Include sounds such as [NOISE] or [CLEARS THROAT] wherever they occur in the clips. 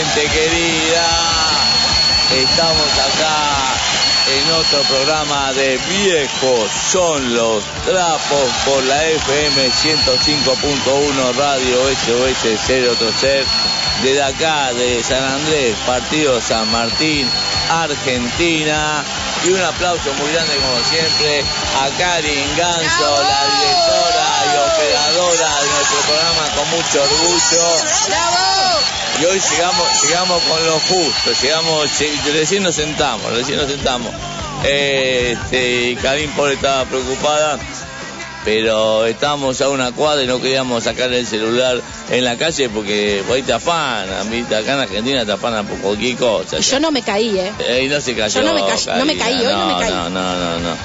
Gente querida. Estamos acá en otro programa de Viejos son los trapos por la FM 105.1 Radio SOS 030 desde acá de San Andrés, partido San Martín, Argentina. Y un aplauso muy grande como siempre a Karin Ganso, la directora y operadora de nuestro programa con mucho orgullo. Y hoy llegamos, llegamos con lo justo, llegamos, lle- recién nos sentamos, recién nos sentamos. Eh, Este, Karim pobre estaba preocupada, pero estábamos a una cuadra y no queríamos sacar el celular en la calle porque por ahí te afanan, ¿viste? acá en Argentina te afanan por cualquier cosa. Y yo no me caí, ¿eh? Eh, y no se cayó. Yo no me ca- no me caí, hoy no me caí. No, no, no, no.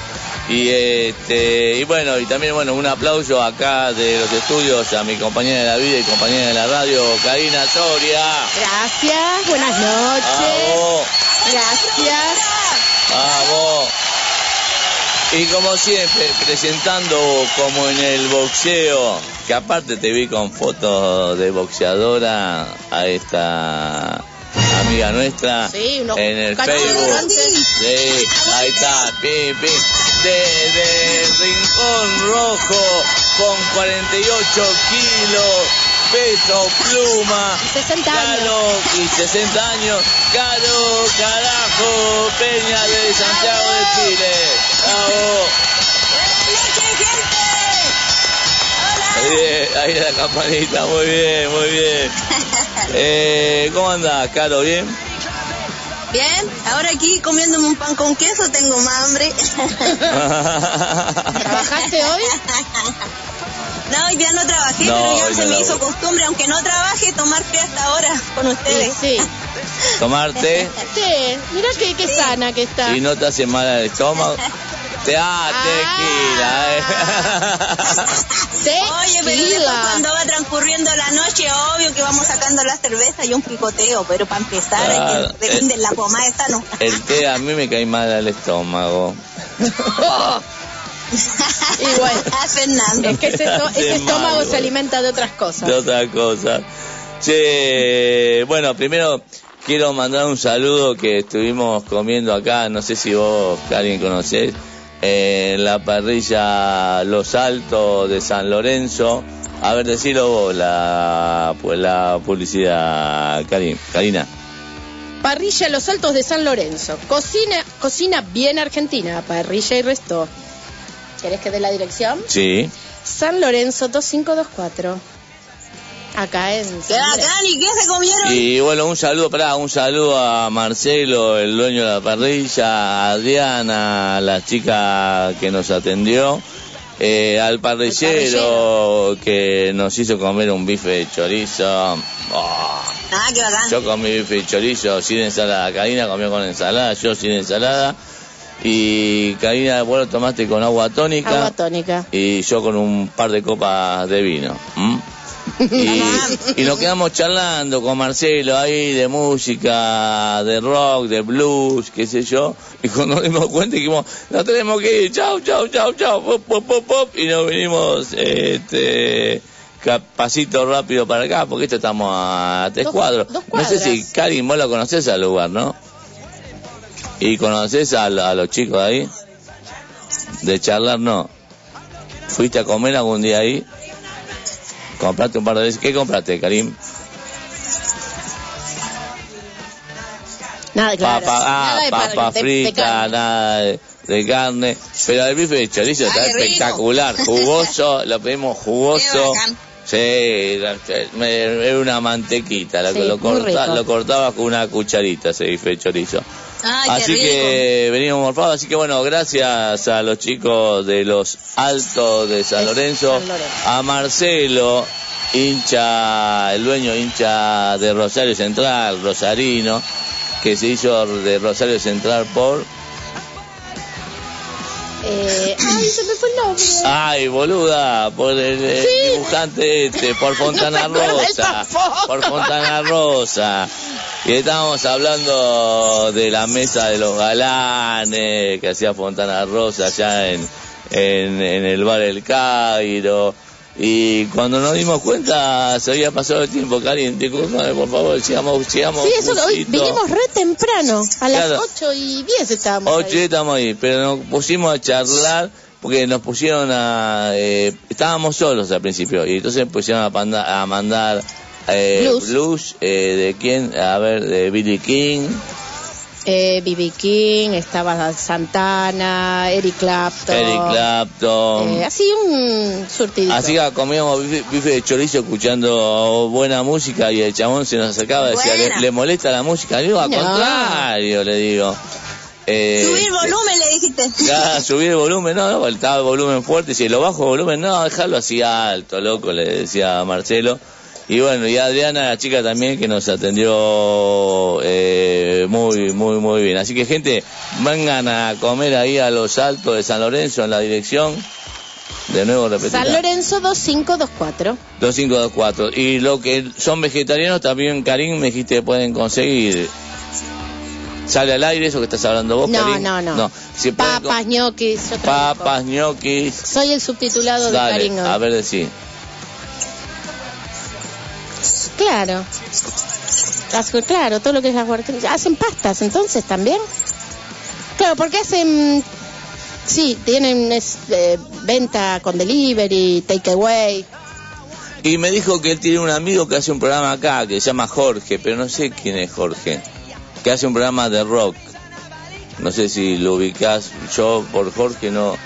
Y este, y bueno, y también bueno, un aplauso acá de los estudios a mi compañera de la vida y compañera de la radio, Karina Soria. Gracias, buenas noches. Vamos, Gracias. vamos. Y como siempre, presentando como en el boxeo, que aparte te vi con fotos de boxeadora a esta amiga nuestra Sí, en el Facebook. Sí, ahí está, pim, pim. Desde Rincón Rojo con 48 kilos, peso, pluma. 60 años. Caro, y 60 años. Caro, carajo, Peña de Santiago de Chile. Bravo. Bien, ahí la campanita, muy bien, muy bien. [LAUGHS] Eh, ¿Cómo andás, Caro? ¿Bien? Bien, ahora aquí comiéndome un pan con queso tengo más hambre. [LAUGHS] ¿Trabajaste hoy? No, hoy día no trabajé, No, pero ya no se me hizo costumbre, aunque no trabaje, tomar té hasta ahora con ustedes. Sí, sí. ¿Tomarte? Sí, mira qué, qué sana que está. ¿Y no te hace mal el estómago? Te ah, [LAUGHS] tequila, eh. Oye, pero después Tequila. cuando va transcurriendo la noche, obvio que vamos sacando la cerveza y un picoteo, pero para empezar, Claro, hay que depende eh. la pomada esta no. El té a mí me cae mal al estómago. Bueno, Ah, Fernando. es que ese, ese estómago se alimenta de otras cosas. de otra cosa. Che, bueno, primero quiero mandar un saludo que estuvimos comiendo acá, no sé si vos, alguien conocés, en la parrilla Los Altos de San Lorenzo. A ver, decilo vos, la, pues la publicidad, Karin, Karina. Parrilla Los Altos de San Lorenzo. Cocina, cocina bien argentina, parrilla y resto. ¿Querés que dé la dirección? Sí. San Lorenzo 2524. Acá en... ¿Qué bacán? ¿Y qué se comieron? Y bueno, un saludo, pará, un saludo a Marcelo, el dueño de la parrilla, a Diana, la chica que nos atendió, eh, al parrillero que nos hizo comer un bife de chorizo. Oh, Ah, qué bacán. yo comí bife de chorizo sin ensalada, Karina comió con ensalada, yo sin ensalada. Y Karina, vos lo tomaste con agua tónica. Agua tónica. Y yo con un par de copas de vino. ¿m? Y, y nos quedamos charlando con Marcelo ahí de música, de rock, de blues, qué sé yo. Y cuando nos dimos cuenta dijimos, no tenemos que ir, chau, chau, chau, chau, pop, pop, pop, pop. Y nos vinimos, este, pasito rápido para acá, porque esto estamos a tres Dos- cuadros. dos No sé si. Karin, vos lo conocés al lugar, ¿no? ¿Y conoces a, a los chicos de ahí? De charlar, no. ¿Fuiste a comer algún día ahí? ¿Compraste un par de veces? ¿Qué compraste, Karim? Nada, claro. papa, ah, nada de nada de, de carne. Pero el bife de chorizo Ay, está rico. espectacular, [LAUGHS] jugoso, lo pedimos jugoso. Sí, era me- era una mantequita, lo, Sí, lo, corta, lo cortaba con una cucharita ese bife de chorizo. Ay, así qué rico. que venimos morfados, así que bueno, gracias a los chicos de los Altos de San De Lorenzo, San Lorenzo. a Marcelo, hincha, el dueño hincha de Rosario Central, Rosarino, que se hizo de Rosario Central por... Eh, ay, se me fue el nombre. Ay, boluda, por el, el Sí. dibujante este, por [LAUGHS] Fontana No Rosa, por Fontana Rosa. Y estábamos hablando de la mesa de los galanes que hacía Fontana Rosa allá en, en, en el bar El Cairo. Y cuando nos dimos cuenta se había pasado el tiempo, discúlpame por favor, sigamos, sigamos. Sí, eso hoy vinimos re temprano. A las Claro. 8 y 10 estábamos. Ocho ahí. y estamos ahí, pero nos pusimos a charlar porque nos pusieron a... eh, estábamos solos al principio y entonces pusieron a, panda- a mandar eh, Blues. blues, eh, de quién, a ver, de Billy King, Eh, B.B. King, estaba Santana, Eric Clapton. Eric Clapton. Eh, así un surtidito. Así que comíamos bife, bife de chorizo escuchando buena música y el chabón se nos acercaba y decía, ¿le, molesta la música? Le digo, al No. contrario, le digo. Eh, Subir volumen, le dijiste. Ya, subir el volumen, no, no, estaba el volumen fuerte, si lo bajo el volumen, no, dejarlo así alto, loco, le decía a Marcelo. Y bueno, y Adriana, la chica también, que nos atendió eh, muy, muy, muy bien. Así que, gente, vengan a comer ahí a los altos de San Lorenzo en la dirección. De nuevo, repetir. San Lorenzo 2524. 2524. Y lo que son vegetarianos también, Karim, me dijiste pueden conseguir. ¿Sale al aire eso que estás hablando vos, No, Karim? no, no. Si pueden co- Papas, ñoquis. Papas, ñoquis. Soy el subtitulado de Karim. a ver, decí. Claro. Las- claro, todo lo que es la guardia- Hacen pastas entonces también. Claro, porque hacen. Sí, tienen es, eh, venta con delivery, takeaway. Y me dijo que él tiene un amigo que hace un programa acá, que se llama Jorge, pero no sé quién es Jorge. Que hace un programa de rock. No sé si lo ubicás. Yo por Jorge no...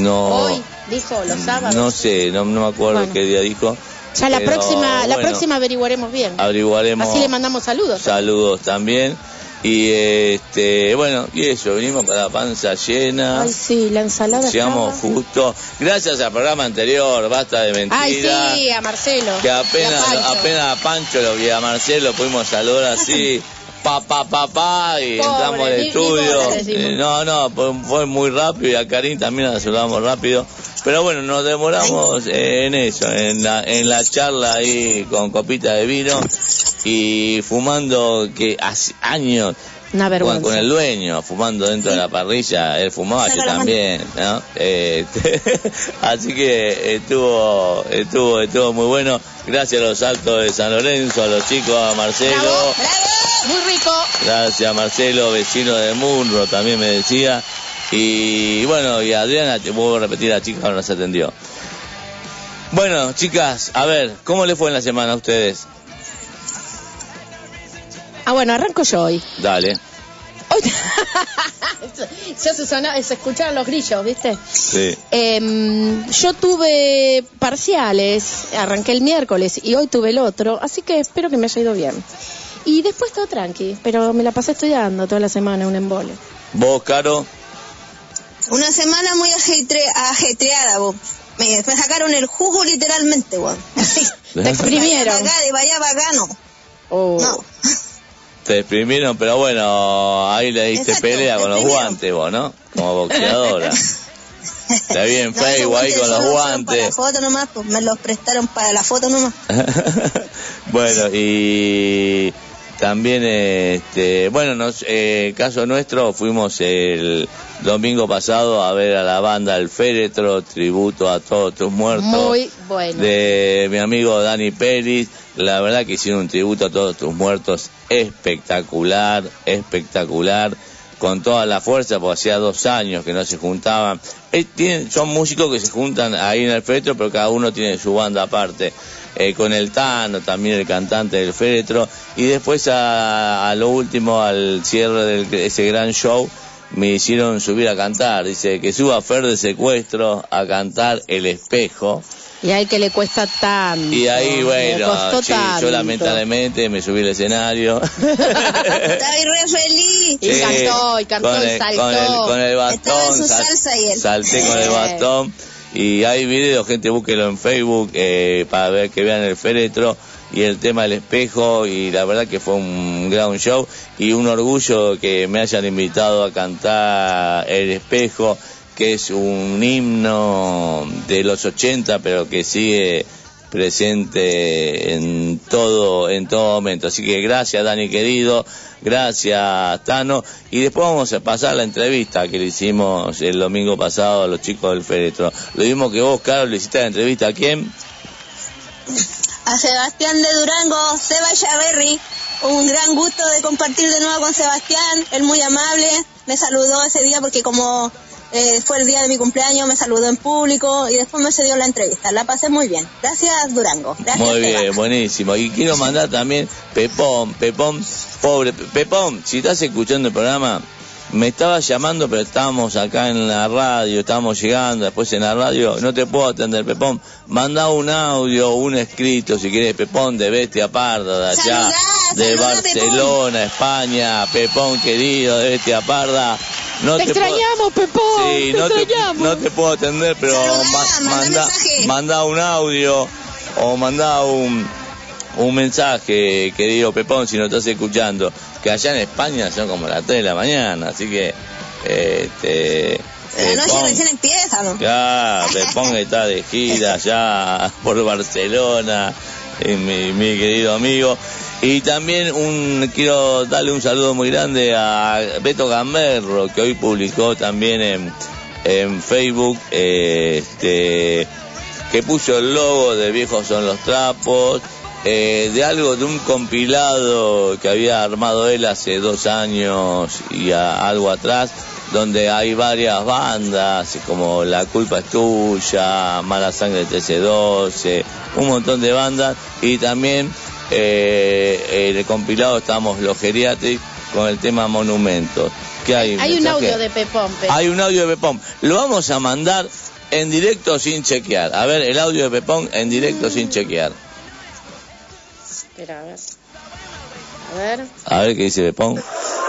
No... Hoy, dijo, los sábados. No sé, no, no me acuerdo Bueno. qué día dijo. Ya la pero próxima, la próxima averiguaremos bien. Averiguaremos. Así le mandamos saludos. Saludos también. Y este, bueno, y eso, venimos con la panza llena. Ay, sí, la ensalada. Llegamos estaba- justo. Gracias al programa anterior, basta de mentira. Ay, sí, a Marcelo. Que a apenas, Pancho. apenas a Pancho lo vi a Marcelo, pudimos saludar así, [LAUGHS] pa, pa, pa, pa, y Pobre, entramos al estudio. Eh, no, no, fue, fue muy rápido y a Karim también la saludamos rápido. Pero bueno, nos demoramos eh, en eso, en la, en la charla ahí con copita de vino y fumando que hace años Una con, vergüenza. con el dueño, fumando dentro de la parrilla, él fumaba, yo también, ¿no? Eh, [LAUGHS] así que estuvo, estuvo, estuvo muy bueno. Gracias a los altos de San Lorenzo, a los chicos, a Marcelo. Bravo. ¡Bravo! Muy rico. Gracias a Marcelo, vecino de Munro, también me decía. Y bueno, y Adriana, te a repetir, la chica no nos atendió. Bueno, chicas, a ver, ¿cómo le fue en la semana a ustedes? Ah, bueno, arranco yo hoy. Dale. Hoy- [LAUGHS] ya se, sona- se escucharon los grillos, ¿viste? Sí. Em, yo tuve parciales, arranqué el miércoles y hoy tuve el otro, así que espero que me haya ido bien. Y después todo tranqui, pero me la pasé estudiando toda la semana, un embole. ¿Vos, Caro? Una semana muy ajetre- ajetreada, vos. Me, me sacaron el jugo literalmente, vos. [LAUGHS] Así. Te exprimieron. De acá, de allá, bacano. Oh. No. Te exprimieron, pero bueno, ahí le diste Exacto, pelea con los guantes vos, ¿no? Como boxeadora. [LAUGHS] Está bien, No, Facebook ahí guantes con los fueron Para la guantes. foto nomás, pues me los prestaron para la foto nomás. [LAUGHS] bueno, y también, este, bueno, nos, eh, caso nuestro, fuimos el domingo pasado a ver a la banda El Féretro, tributo a todos tus muertos. Muy bueno. De mi amigo Dani Pérez. La verdad que hicieron un tributo a todos tus muertos espectacular, espectacular con toda la fuerza, porque hacía dos años que no se juntaban. Eh, son músicos que se juntan ahí en el féretro, pero cada uno tiene su banda aparte. Eh, con el Tano, también el cantante del féretro. Y después a, a lo último, al cierre de ese gran show, me hicieron subir a cantar. Dice que suba Fer de secuestro a cantar El Espejo. Y él que le cuesta tanto. Y ahí, bueno, sí, yo lamentablemente me subí al escenario. [LAUGHS] Estaba ahí re feliz. Y cantó, y cantó, con y el, saltó. Con el, con el Estaba bastón. en su sal- salsa y él. Salté con el bastón. Y hay videos, gente, búsquelo en Facebook eh, para ver que vean el féretro y el tema del espejo. Y la verdad que fue un gran show. Y un orgullo que me hayan invitado a cantar El espejo, que es un himno de los 80, pero que sigue presente en todo en todo momento así que gracias Dani querido gracias Tano y después vamos a pasar la entrevista que le hicimos el domingo pasado a los chicos del féretro lo mismo que vos Carlos le hiciste la entrevista a quién A Sebastián de Durango, Seba Chaverri. Un gran gusto de compartir de nuevo con Sebastián. Él muy amable. Me saludó ese día porque como eh, fue el día de mi cumpleaños, me saludó en público y después me cedió la entrevista. La pasé muy bien. Gracias Durango. Gracias muy bien buenísimo y quiero mandar también Pepón Pepón pobre Pepón si estás escuchando el programa me estaba llamando, pero estábamos acá en la radio, estábamos llegando, después en la radio, no te puedo atender, Pepón. Manda un audio, un escrito, si quieres, Pepón, de Bestia Parda, de allá, Saludá, de Barcelona, España, Pepón querido, de Bestia Parda. No Te extrañamos, Pepón. Sí, te no te, extrañamos. no te puedo atender, pero ma- manda un audio o manda un, un mensaje, querido Pepón, si no estás escuchando, que allá en España son como las 3 de la mañana, así que... Este, La noche Pepón- recién empieza, ¿no? ya, [LAUGHS] Pepón está de gira ya por Barcelona, mi, mi querido amigo. Y también un quiero darle un saludo muy grande a Beto Gamberro, que hoy publicó también en, en Facebook, eh, este, que puso el logo de Viejos son los trapos, eh, de algo, de un compilado que había armado él hace dos años y a- algo atrás, donde hay varias bandas, como La culpa es tuya, Mala sangre TC12, un montón de bandas, y también eh, en el compilado estamos los geriátricos con el tema Monumentos. ¿Qué hay? Hay un audio de Pepón. Pe- Hay un audio de Pepón. Lo vamos a mandar en directo sin chequear. A ver, el audio de Pepón en directo sin chequear. Espera, a ver. A ver. A ver qué dice Pepón.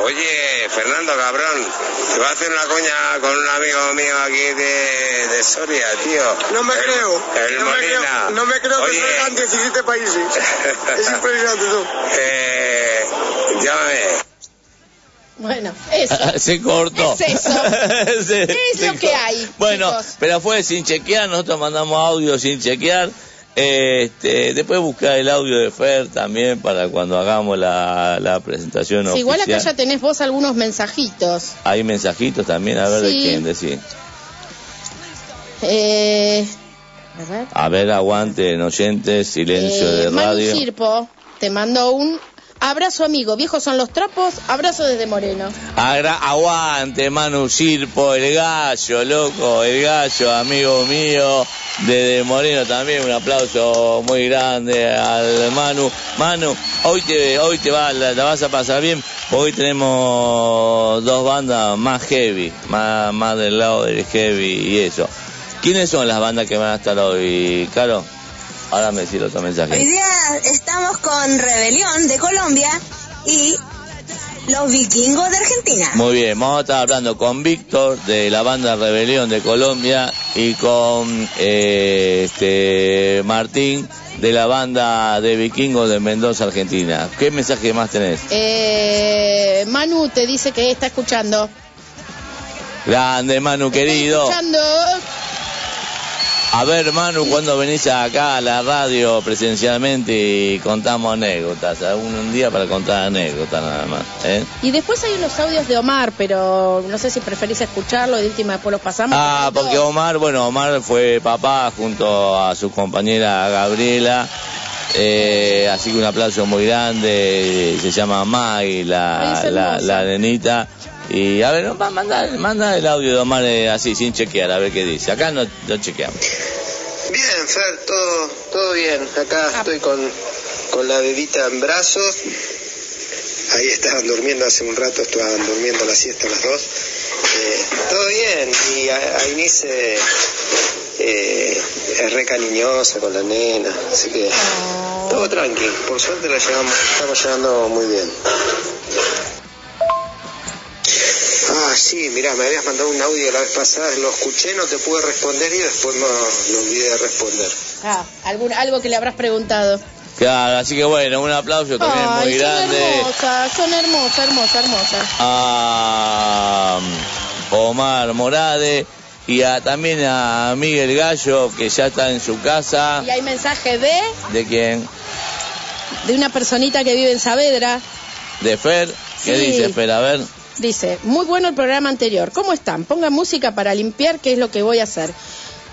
Oye, Fernando, cabrón, te voy a hacer una coña con un amigo mío aquí de, de Soria, tío. No me El- creo. El no, me Molina. creo no me creo que Oye, salgan 17 países. [LAUGHS] Es impresionante tú. eh, llámame. Bueno, eso. [LAUGHS] se cortó. Es eso. [LAUGHS] Se- Es se lo que hay, Bueno, chicos. pero fue sin chequear. Nosotros mandamos audio sin chequear. Este, después buscar el audio de Fer también para cuando hagamos la, la presentación Sí, igual acá oficial. ya tenés vos algunos mensajitos. Hay mensajitos también, a ver de quién decir. Eh, a ver. Aguante, oyentes, silencio Eh, de Manu radio. Sirpo te mandó un abrazo amigo. Viejos son los trapos. Abrazo desde Moreno. Aguante, Manu Sirpo, el gallo, loco, el gallo, amigo mío, desde Moreno también, un aplauso muy grande al Manu. Manu, hoy te, hoy te va, la, vas a pasar bien, hoy tenemos dos bandas más heavy, más, más del lado del heavy y eso. ¿Quiénes son las bandas que van a estar hoy, Caro? Ahora me decís otro Hoy mensaje. día estamos con Rebelión de Colombia y los vikingos de Argentina. Muy bien, vamos a estar hablando con Víctor de la banda Rebelión de Colombia y con eh, este Martín de la banda de Vikingos de Mendoza, Argentina. ¿Qué mensaje más tenés? Eh, Manu te dice que está escuchando. Grande Manu querido. Escuchando. A ver, Manu, cuando venís acá a la radio presencialmente y contamos anécdotas, algún un día para contar anécdotas nada más. ¿eh? Y después hay unos audios de Omar, pero no sé si preferís escucharlo y de última después los pasamos. Ah, porque Omar, bueno, Omar fue papá junto a su compañera Gabriela. eh, así que un aplauso muy grande. Se llama Ay, la, la nenita. Y a ver, ma- manda, manda el audio de Omar eh, así, sin chequear, a ver qué dice. Acá no, no chequeamos. Bien, Fer, todo, todo bien. Acá estoy con, con la bebita en brazos. Ahí estaban durmiendo hace un rato, estaban durmiendo la siesta las dos. Eh, todo bien. Y a, a Inés eh, eh, es re cariñosa con la nena. Así que todo tranqui. Por suerte la llevamos, estamos llevando muy bien. Sí, mirá, me habías mandado un audio la vez pasada, lo escuché, no te pude responder y después no, lo olvidé de responder. Ah, algún, algo que le habrás preguntado. Claro, así que bueno, un aplauso también Ay, muy son grande hermosas, son hermosas, hermosas, hermosas. a um, Omar Morade y a, también a Miguel Gallo, que ya está en su casa. Y hay mensaje de, ¿De quién? de una personita que vive en Saavedra. ¿De Fer? ¿Qué Sí. dice Fer? A ver. Dice, muy bueno el programa anterior. ¿Cómo están? Pongan música para limpiar, que es lo que voy a hacer.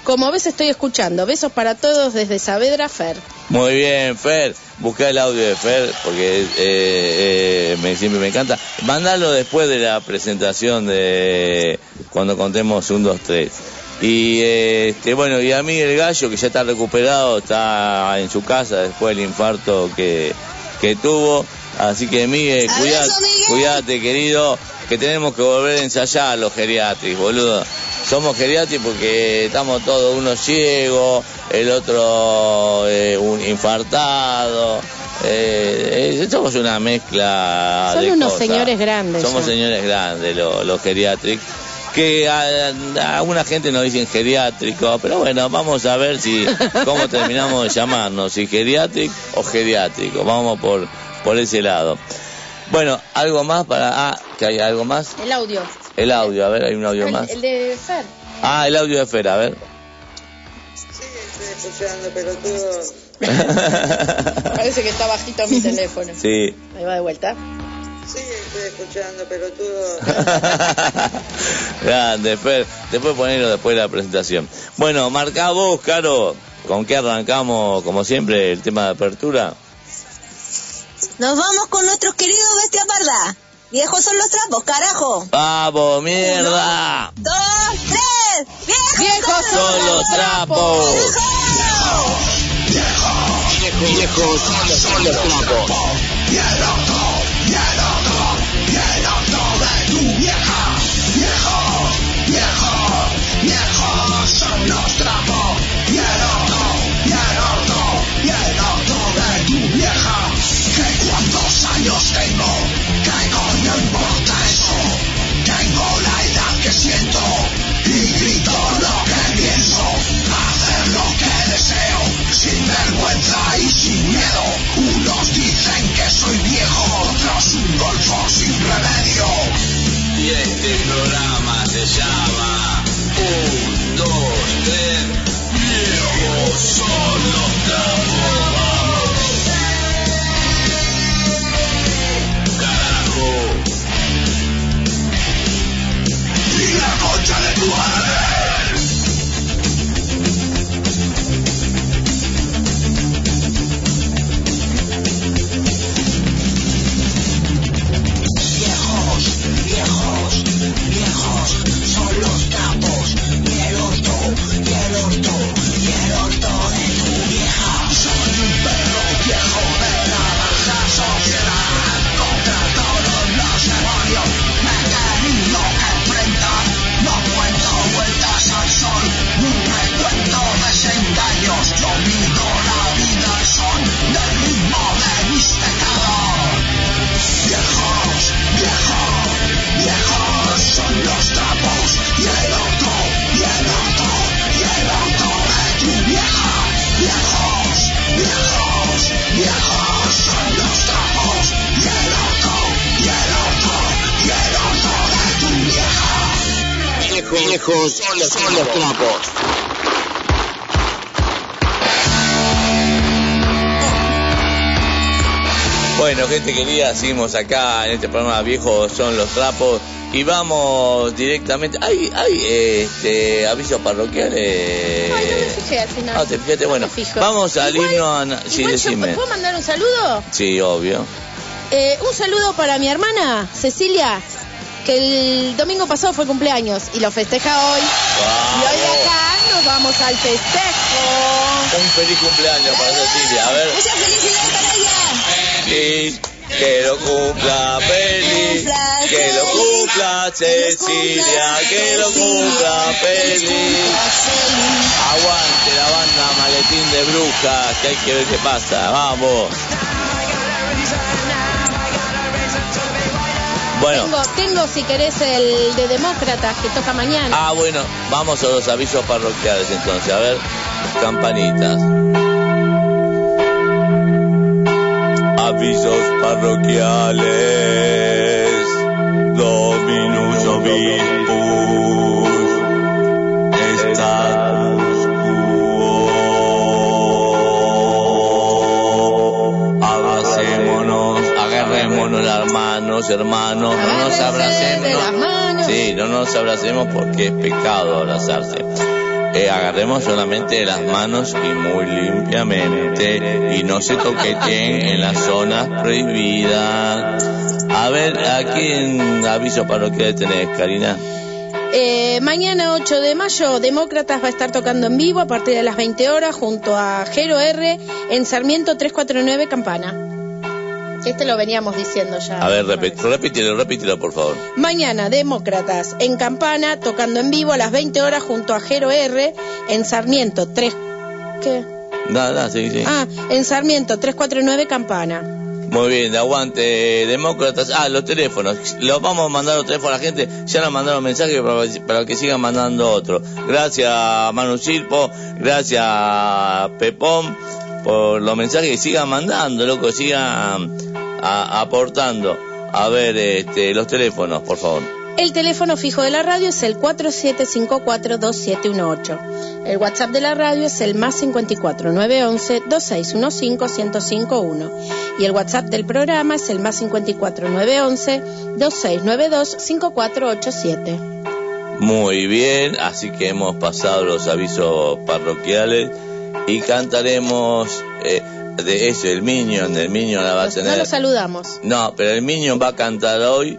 Como ves, estoy escuchando. Besos para todos desde Saavedra, Fer. Muy bien, Fer. Busca el audio de Fer, porque eh, eh, me, siempre me encanta. Mándalo después de la presentación de cuando contemos un, dos, tres. Y este, bueno, y a mí el gallo, que ya está recuperado, está en su casa después del infarto que, que tuvo. Así que Miguel, cuidate, cuidate, querido, que tenemos que volver a ensayar los geriátricos, boludo. Somos geriátricos porque estamos todos, uno ciego, el otro eh, un infartado. Eh, eh, somos una mezcla Son de unos cosas. señores grandes Somos ya. señores grandes los, los geriátricos. Que a, a alguna gente nos dicen geriátrico, pero bueno, vamos a ver si cómo [LAUGHS] terminamos de llamarnos, si geriátrico o geriátrico. Vamos por, por ese lado. Bueno, algo más para... Ah, que hay algo más. El audio. El audio, a ver, hay un audio El, más. el de Fer. Ah, el audio de Fer, a ver. Estoy escuchando, pelotudo. [LAUGHS] Parece que está bajito mi teléfono. sí. Ahí va de vuelta. Sí, estoy escuchando, pelotudo. [LAUGHS] Grande, Fer. Después ponelo después de la presentación. Bueno, marcá vos, Caro. ¿Con qué arrancamos, como siempre, el tema de apertura? Nos vamos con nuestros queridos bestia parda. Viejos son los trapos, carajo. ¡Vamos, mierda! Dos, tres. Viejos, Viejos Son los trapos. Viejos son los trapos. Y este programa se llama Un, dos, tres, viejos son los trapos. Carajo. Y la concha de tu madre. viejos son los, son trapos. Bueno, gente querida, seguimos acá en este programa Viejos son los trapos y vamos directamente. Hay, hay este, avisos parroquiales. Ay, no me fijé al final. Ah, te fijaste, bueno. Vamos al himno. A... Igual sí, decime. Yo, ¿Puedo mandar un saludo? Sí, obvio. Eh, un saludo para mi hermana Cecilia, que el domingo pasado fue cumpleaños y lo festeja hoy. Y hoy acá nos vamos al festejo. Un feliz cumpleaños para Cecilia. A ver. Muchas felicidades para ella. Feliz, que lo cumpla feliz, que lo cumpla Cecilia, que lo cumpla feliz. Aguante la banda Maletín de Brujas, que hay que ver qué pasa. Vamos. Bueno, Tengo, tengo, si querés, el de Demócratas que toca mañana. ah bueno, vamos a los avisos parroquiales entonces. A ver, campanitas. Avisos parroquiales. Dominus las manos, hermanos. No nos abracemos. Sí, no nos abracemos porque es pecado abrazarse. Eh, agarremos solamente las manos y muy limpiamente y no se toqueteen en las zonas prohibidas. A ver, ¿a quién aviso parroquial tenés, Karina? Eh, mañana 8 de mayo, Demócratas va a estar tocando en vivo a partir de las 20 horas junto a Jero R en Sarmiento 349 Campana. Este lo veníamos diciendo ya. A ver, repítelo, repítelo, por favor. Mañana, Demócratas en Campana, tocando en vivo a las 20 horas junto a Jero R en Sarmiento 3... ¿Qué? Nada, nada, sí, sí. Ah, en Sarmiento 349 Campana. Muy bien, aguante, demócratas. Ah, los teléfonos. Los vamos a mandar los teléfonos a la gente. Ya nos mandaron mensajes para, para que sigan mandando otro. Gracias, Manu Silpo. Gracias, Pepón, por los mensajes que sigan mandando, loco. Sigan a- aportando. A ver, este, los teléfonos, por favor. El teléfono fijo de la radio es el 47542718. El WhatsApp de la radio es el más 54 911 2615 1051. Y el WhatsApp del programa es el más 54 911 2692 5487. Muy bien, así que hemos pasado los avisos parroquiales y cantaremos eh, de eso, el Minion, el Minion la va a Nos- No tener. los saludamos. No, pero el Minion va a cantar hoy.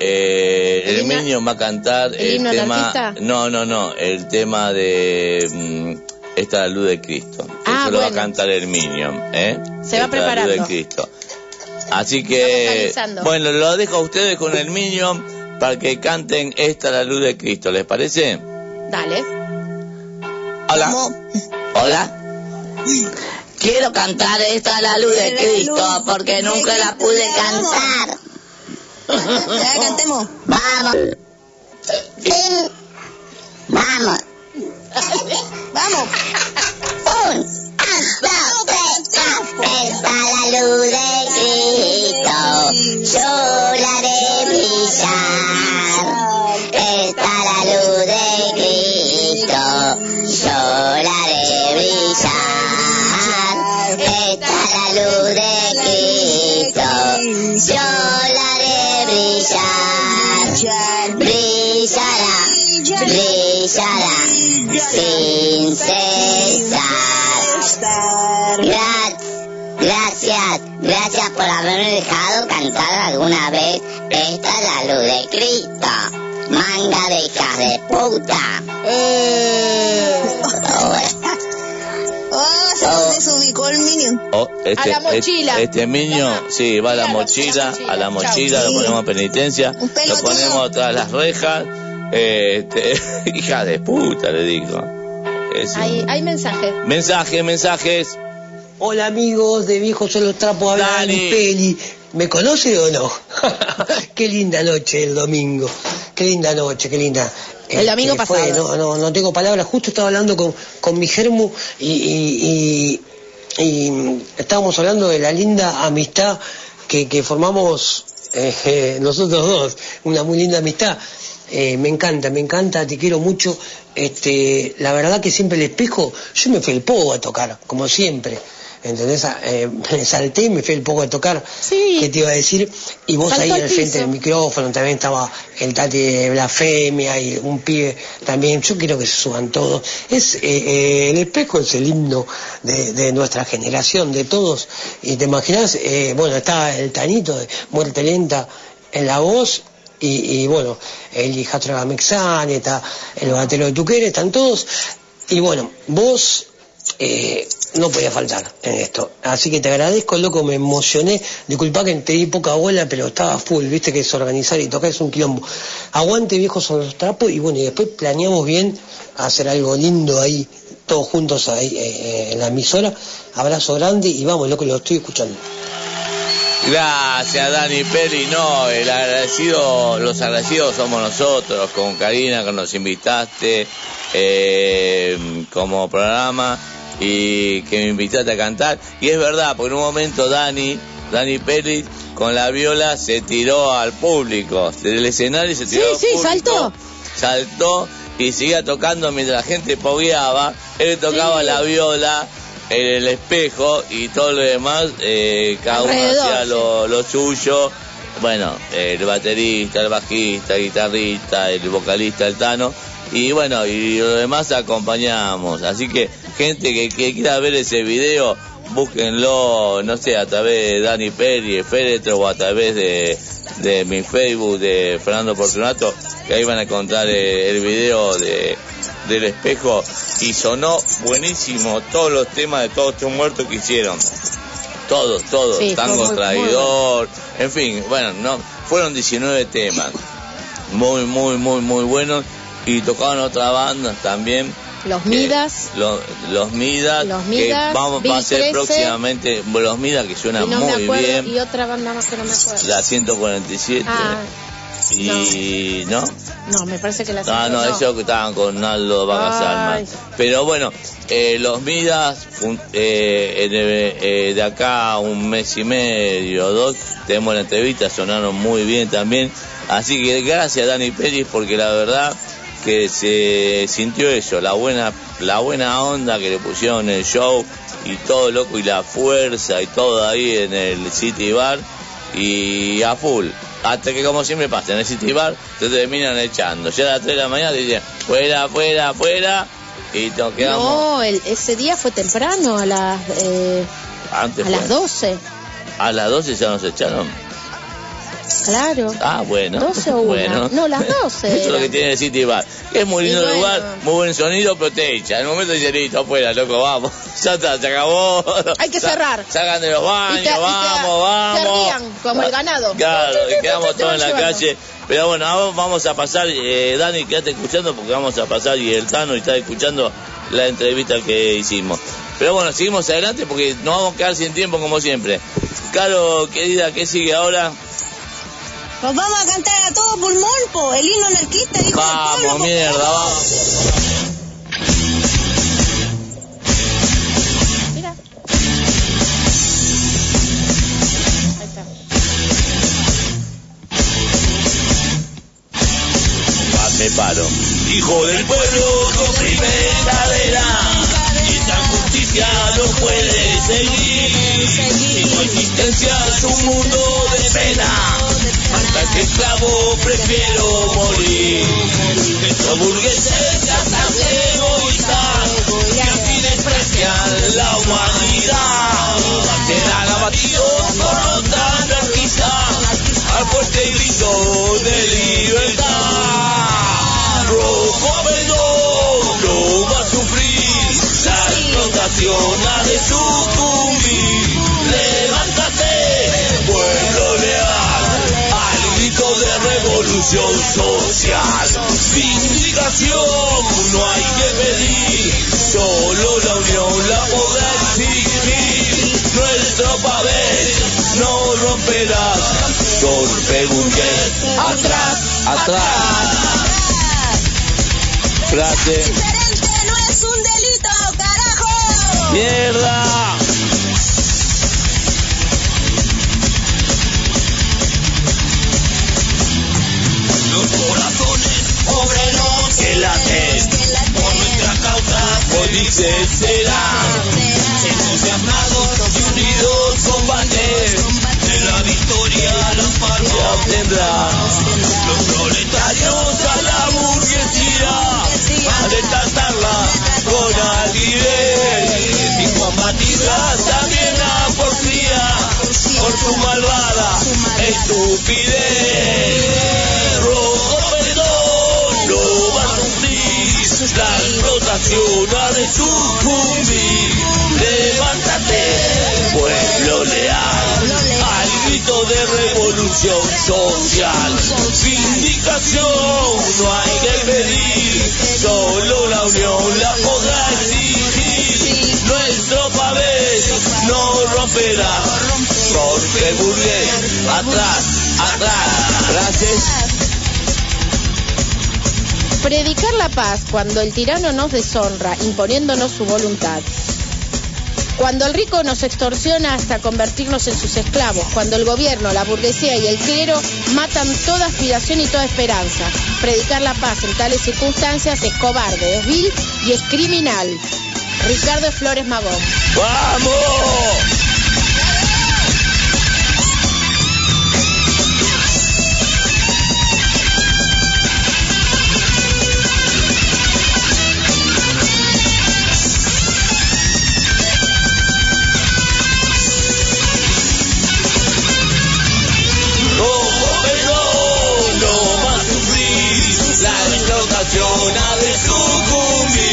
eh, ¿El el himno- Minion va a cantar el el, himno tema. anarquista? No, no, no, el tema de mm, esta la luz de Cristo. Ah, Eso lo va a cantar el Minion, ¿eh? Se va Esta la luz preparando. de Cristo. Así que, bueno, lo dejo a ustedes con el Minion para que canten esta la luz de Cristo. ¿Les parece? Dale. Hola. Hola. [LAUGHS] Quiero cantar esta la luz de Cristo porque nunca la pude cantar. Ya cantemos. Vamos. Vamos. Vamos. Haberme dejado cantar alguna vez esta es la luz de Cristo. Manga de hijas de puta. Oh, se nos desubicó el Minion. Oh, este, A la mochila. Este, este niño, sí, va a la mochila, a la a la mochila. Chau. lo ponemos en penitencia, lo ponemos tras las rejas. Este, [LAUGHS] hija de puta, le digo. Hay, hay mensaje. Mensajes, mensajes. Hola amigos de Viejos son los trapos, habla Peli. ¿Me conoce o no? [LAUGHS] qué linda noche el domingo. Qué linda noche, qué linda. El domingo Este, fue, pasado. no, no, no tengo palabras. Justo estaba hablando con, con mi germu y, y- y- y estábamos hablando de la linda amistad que, que formamos eh, eh, [LAUGHS] nosotros dos. Una muy linda amistad. Eh, me encanta, me encanta, te quiero mucho. Este, la verdad que siempre el espejo, yo me felpo a tocar, como siempre. ¿Entendés? Ah, Eh, [LAUGHS] me salté y me fui el poco de tocar. Sí. ¿Qué te iba a decir? Y vos Saltó ahí al frente del micrófono, también estaba el Tati de Blasfemia y un pibe también. Yo quiero que se suban todos. Es, eh, eh, el espejo es el himno de, de nuestra generación, de todos. Y te imaginas, eh, bueno, está el Tanito de Muerte Lenta en la voz. Y, y bueno, el hijastro de Gamexani, está el batero de Tuquere, están todos. Y bueno, vos eh, no podía faltar en esto. Así que te agradezco, loco, me emocioné. Disculpa que te di poca bola, pero estaba full, viste que es organizar y tocar es un quilombo. Aguante viejos son los trapos y bueno, y después planeamos bien hacer algo lindo ahí, todos juntos ahí eh, eh, en la emisora. Abrazo grande y vamos, loco, lo estoy escuchando. Gracias, Dani Peri. No, el agradecido, los agradecidos somos nosotros, con Karina, que nos invitaste eh, como programa y que me invitaste a cantar. Y es verdad, porque en un momento Dani, Dani Peri, con la viola se tiró al público, del escenario se tiró Sí, al sí, público, saltó. saltó y seguía tocando mientras la gente pogueaba. Él tocaba Sí. la viola en el espejo y todo lo demás, eh, cada uno hacía lo, lo suyo. Bueno, el baterista, el bajista, el guitarrista, el vocalista, el Tano. Y bueno, y lo demás acompañamos. Así que, gente que, que quiera ver ese video, búsquenlo, no sé, a través de Dani Peri, Féretro, o a través de, de mi Facebook de Fernando Fortunato, que ahí van a encontrar eh, el video de, del espejo. Y sonó buenísimo todos los temas de todos estos muertos que hicieron. Todos, todos. Sí, Tango muy- muy traidor, en fin, bueno, no, fueron 19 temas. Muy, muy, muy, muy buenos. Y tocaban otras bandas también. Los que- Midas. lo- los Midas. Los que Midas, vamos, va Bill a 13. próximamente. Los Midas que suena no muy acuerdo. bien. Y otra banda más que no me acuerdo. La 147. Ah, y. ¿No? no, me parece que la Ah, no, ellos que estaban con Naldo. Alma. Pero bueno, eh, los Midas, un- eh, de, eh, de acá un mes y medio, dos, tenemos la entrevista, sonaron muy bien también. Así que gracias Dani Pérez, porque la verdad que se sintió eso, la buena, la buena onda que le pusieron en el show y todo loco y la fuerza y todo ahí en el City Bar y a full. Hasta que como siempre pasa, en el City Bar te terminan echando. Ya a las 3 de la mañana te dicen, fuera, fuera, fuera, y nos quedamos No, el- ese día fue temprano, a las, eh, antes. a las fue. 12. A las 12 ya nos echaron. Claro. Ah, bueno. 12 o una. Bueno. No, las 12 Eso es lo que tiene el City Bar. Es muy lindo bueno. lugar, muy buen sonido, pero te echa. En el momento dice, listo, afuera, loco, vamos. [LAUGHS] Ya está, se acabó. Hay que cerrar. Sacan de los baños, te- vamos, vamos. te rían, como el ganado. Claro, y quedamos todos en la llevando. calle. Pero bueno, ahora vamos a pasar, eh, Dani, quédate escuchando porque vamos a pasar y el Tano está escuchando la entrevista que hicimos. Pero bueno, seguimos adelante porque nos vamos a quedar sin tiempo como siempre. Caro, querida, ¿qué sigue ahora? Nos vamos a cantar a todo pulmón, po, el himno anarquista, hijo del Vamos, pueblo, po. mierda, vamos. Mira. Ahí está. Ah, me paro. Hijo del pueblo con primera cadera. Y esta justicia no puede seguir. Si tu existencia es un mundo de pena. Que esclavo prefiero morir. Estos burgueses se hacen egoístas. Que así desprecian la humanidad. Quedan abatidos por los anarquistas. Al fuerte grito de libertad. Rojo Bello no va a sufrir. La explotación ha de sucumbir. Social. Vindicación no hay que pedir. Solo la unión la podrá exigir. Nuestro papel no romperás. Torpe burgués. Atrás, atrás. Frase. Diferente no es un delito, carajo. ¡Mierda! se será. Entusiasmados y unidos combater, de la victoria la patria obtendrá. Los proletarios a la burguesía, a desatarla con alivio y combatirla también la porfía, por su malvada estupidez. La explotación ha de sucumbir. Levántate, pueblo leal, al grito de revolución social. Vindicación no hay que pedir, solo la unión la podrá exigir. Nuestro pabellón no romperá, porque burgués, atrás, atrás. Gracias. Predicar la paz cuando el tirano nos deshonra, imponiéndonos su voluntad. Cuando el rico nos extorsiona hasta convertirnos en sus esclavos, cuando el gobierno, la burguesía y el clero matan toda aspiración y toda esperanza. Predicar la paz en tales circunstancias es cobarde, es vil y es criminal. Ricardo Flores Magón. ¡Vamos! De sucumbir.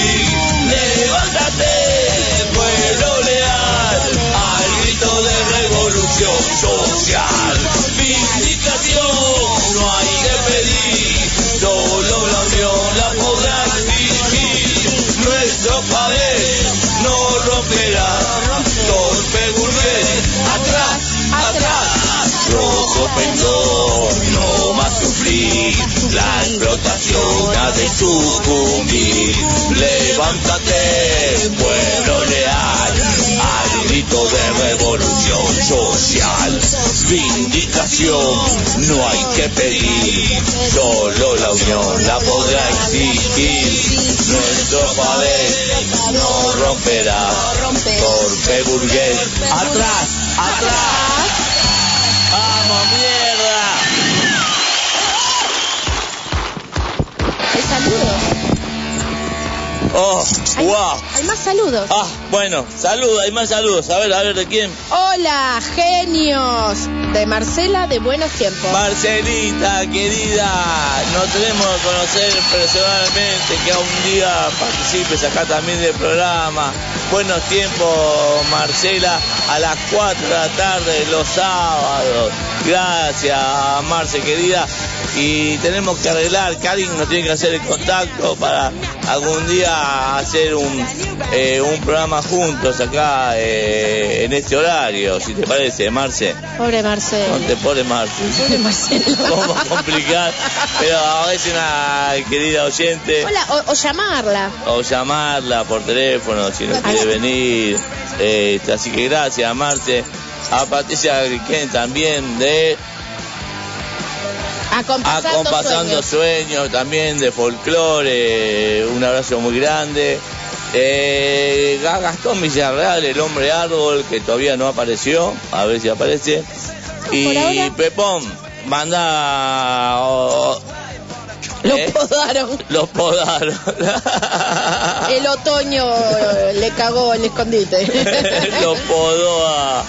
Explotación ha de sucumbir. Levántate, pueblo leal, al grito de revolución social. Vindicación no hay que pedir, solo la unión la podrá exigir. Nuestro país no romperá, torpe burgués, atrás, atrás. ¡Oh! Hay, ¡Wow! hay más saludos. Ah, bueno, saludos, hay más saludos. A ver, a ver, ¿de quién? Hola, genios. De Marcela de Buenos Tiempos. Marcelita, querida, no tenemos que conocer personalmente, que un día participes acá también del programa. Buenos tiempos, Marcela, a las 4 de la tarde, los sábados. Gracias, Marce, querida. Y tenemos que arreglar, Karin nos tiene que hacer el contacto para algún día hacer un, eh, un programa juntos acá eh, en este horario, si te parece, Marce. Pobre Marcelo. No te pones Marce. [LAUGHS] Pobre Marcelo. [LAUGHS] ¿Cómo complicar? Pero es una querida oyente. Hola, o, o llamarla. O llamarla por teléfono si no quiere venir. Este, así que gracias, Marce. A Patricia Griquén también de Acompasando, Acompasando sueños. Sueños, también de folclore. Un abrazo muy grande. Eh, Ga- Gastón Villarreal, el hombre árbol, que todavía no apareció. A ver si aparece. Y Pepón, manda. oh, Lo ¿eh? podaron. Los podaron. [LAUGHS] El otoño eh, le cagó el escondite. [LAUGHS] Lo podó a,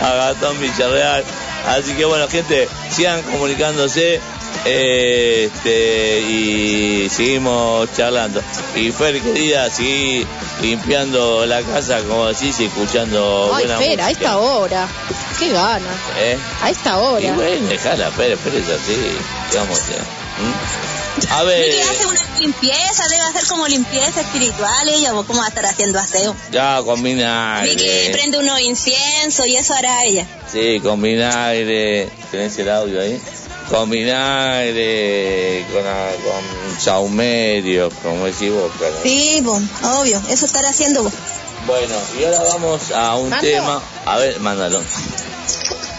a Gastón Villarreal. Así que bueno, gente, sigan comunicándose. eh, Este, y seguimos charlando. Y Fer, querida, seguí limpiando la casa, como decís, y escuchando Ay, buena espera, a esta hora. Qué gana. ¿Eh? A esta Y hora. bueno, dejala, Fer, Fer es así. ¿Qué vamos a hacer? ¿Mm? A ver, Vicky hace una limpieza, debe hacer como limpieza espiritual ella, cómo va a estar haciendo aseo. ya con vinagre. Vicky prende unos inciensos y eso hará ella. Sí, con vinagre. ¿Tenés el audio ahí? Con vinagre, con, a- con saumerio, como decís vos. Sí, bon, obvio, eso estará haciendo vos. Bueno, y ahora vamos a un ¿Mando? tema. A ver, mándalo.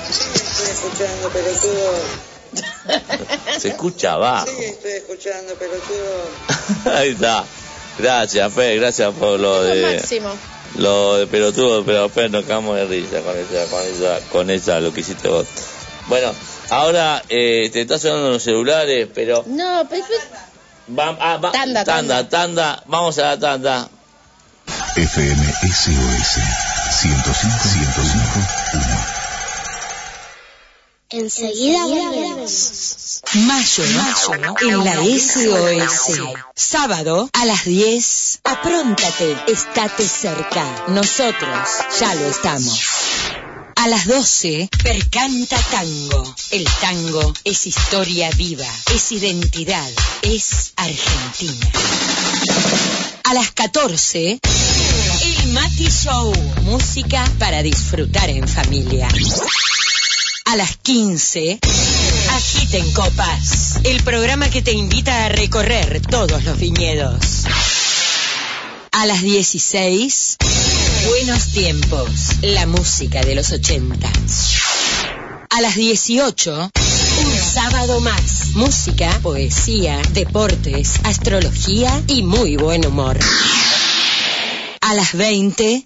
Estoy escuchando, pelotudo. [LAUGHS] Se escucha abajo. Sí, estoy escuchando, pelotudo. [LAUGHS] Ahí está. Gracias, Fe, gracias por lo de Máximo. lo de pelotudo, pero Fe, nos cagamos de risa con esa, con esa, con esa, lo que hiciste vos. Bueno, ahora eh, te está sonando los celulares, pero No, pero... va- ah, va- Tanda, tanda, tanda, vamos a la tanda. FM SOS 105 Enseguida volvemos. Mayo, en la SOS. Sábado a las 10. Apróntate, estate cerca. Nosotros ya lo estamos. A las 12, Percanta Tango. El tango es historia viva, es identidad, es Argentina. A las 14, El Mati Show. Música para disfrutar en familia. A las 15, Agiten Copas. El programa que te invita a recorrer todos los viñedos. A las 16, Buenos Tiempos. La música de los 80. A las 18, un sábado más. Música, poesía, deportes, astrología y muy buen humor. A las 20,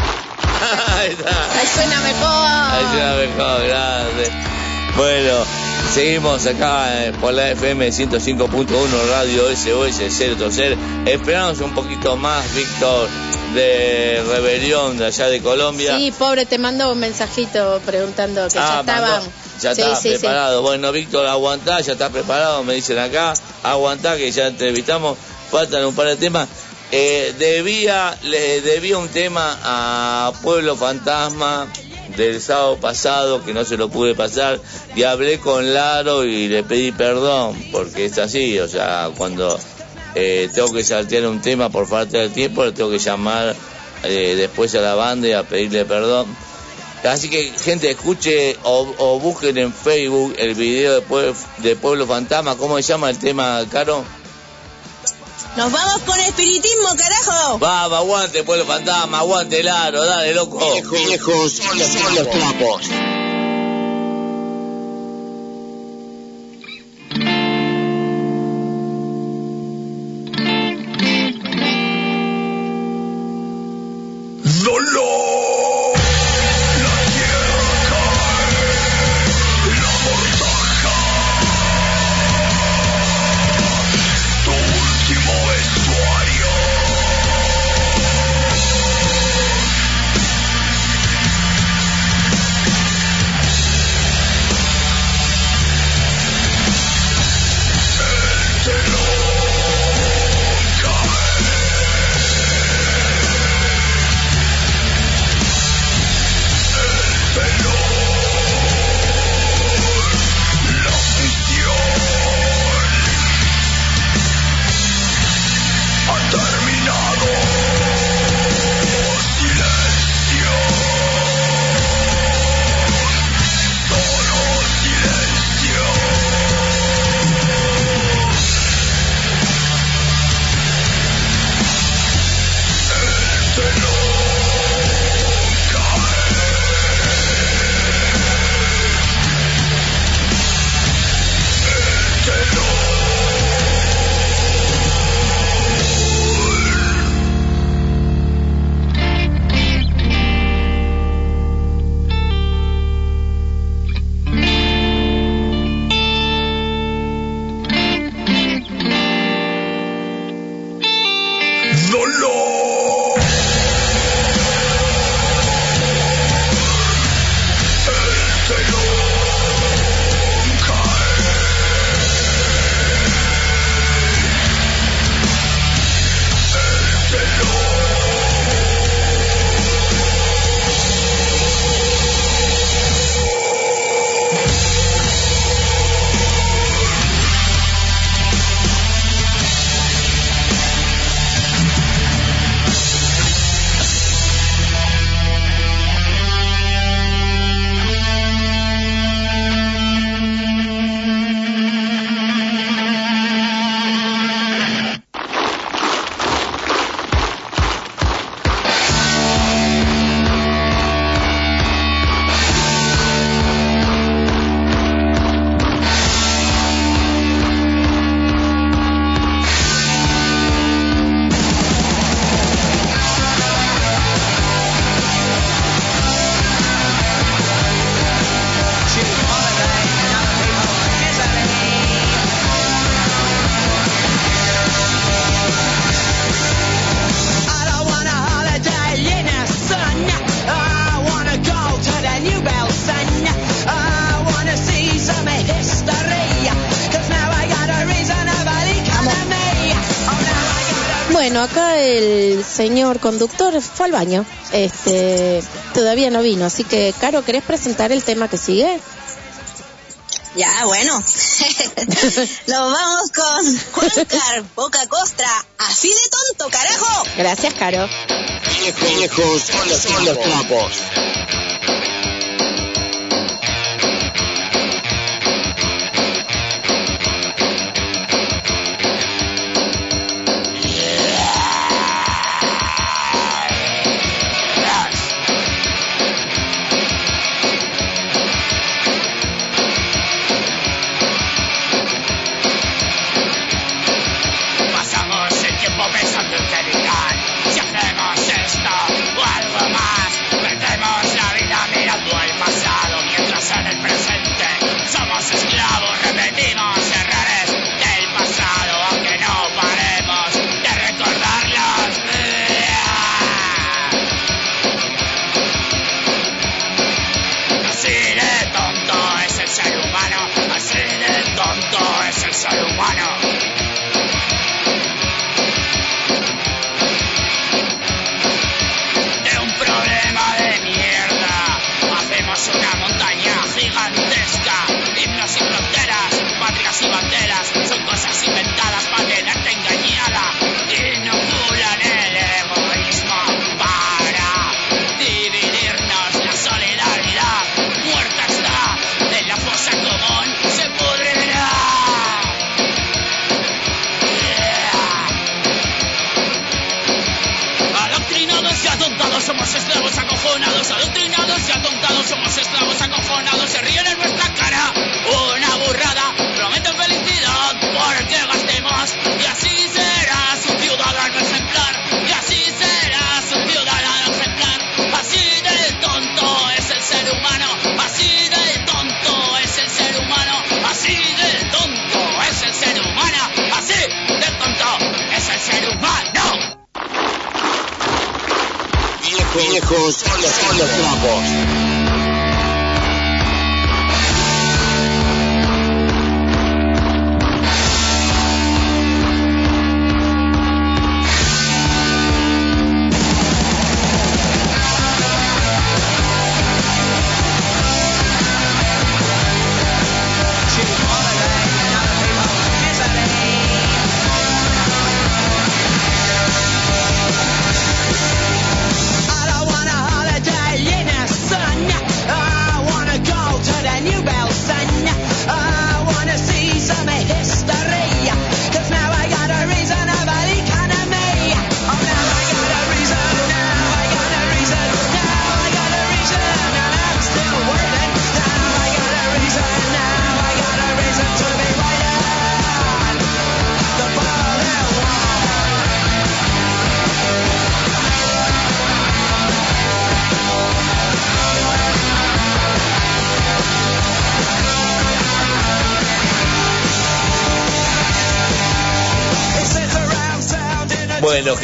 Ahí está. Ahí suena mejor. Ahí suena mejor, gracias. Bueno, seguimos acá por la FM 105.1 Radio SOS 030. Esperamos un poquito más, Víctor, de Rebelión de allá de Colombia. Sí, pobre, te mandó un mensajito preguntando que ya Ah, estaban. Ya Sí, está sí, sí. preparado. Bueno, Víctor, aguantá, ya está preparado, me dicen acá. Aguantá, que ya entrevistamos. Faltan un par de temas. Eh, debía, le debía un tema a Pueblo Fantasma del sábado pasado que no se lo pude pasar y hablé con Laro y le pedí perdón porque es así, o sea, cuando eh, tengo que saltear un tema por falta de tiempo, le tengo que llamar eh, después a la banda y a pedirle perdón. Así que gente escuche o, o busquen en Facebook el video de, Pue- de Pueblo Fantasma, ¿cómo se llama el tema, Caro? Nos vamos con espiritismo, carajo. Vamos, aguante Pueblo Fantasma, aguante Laro, dale loco. Viejos son los, son los trapos. señor conductor fue al baño. Este, todavía no vino. Así que, Caro, ¿querés presentar el tema que sigue? Ya, bueno. [LAUGHS] Nos vamos con Juancar Boca Costra. Así de tonto, carajo. Gracias, Caro. Los trapos.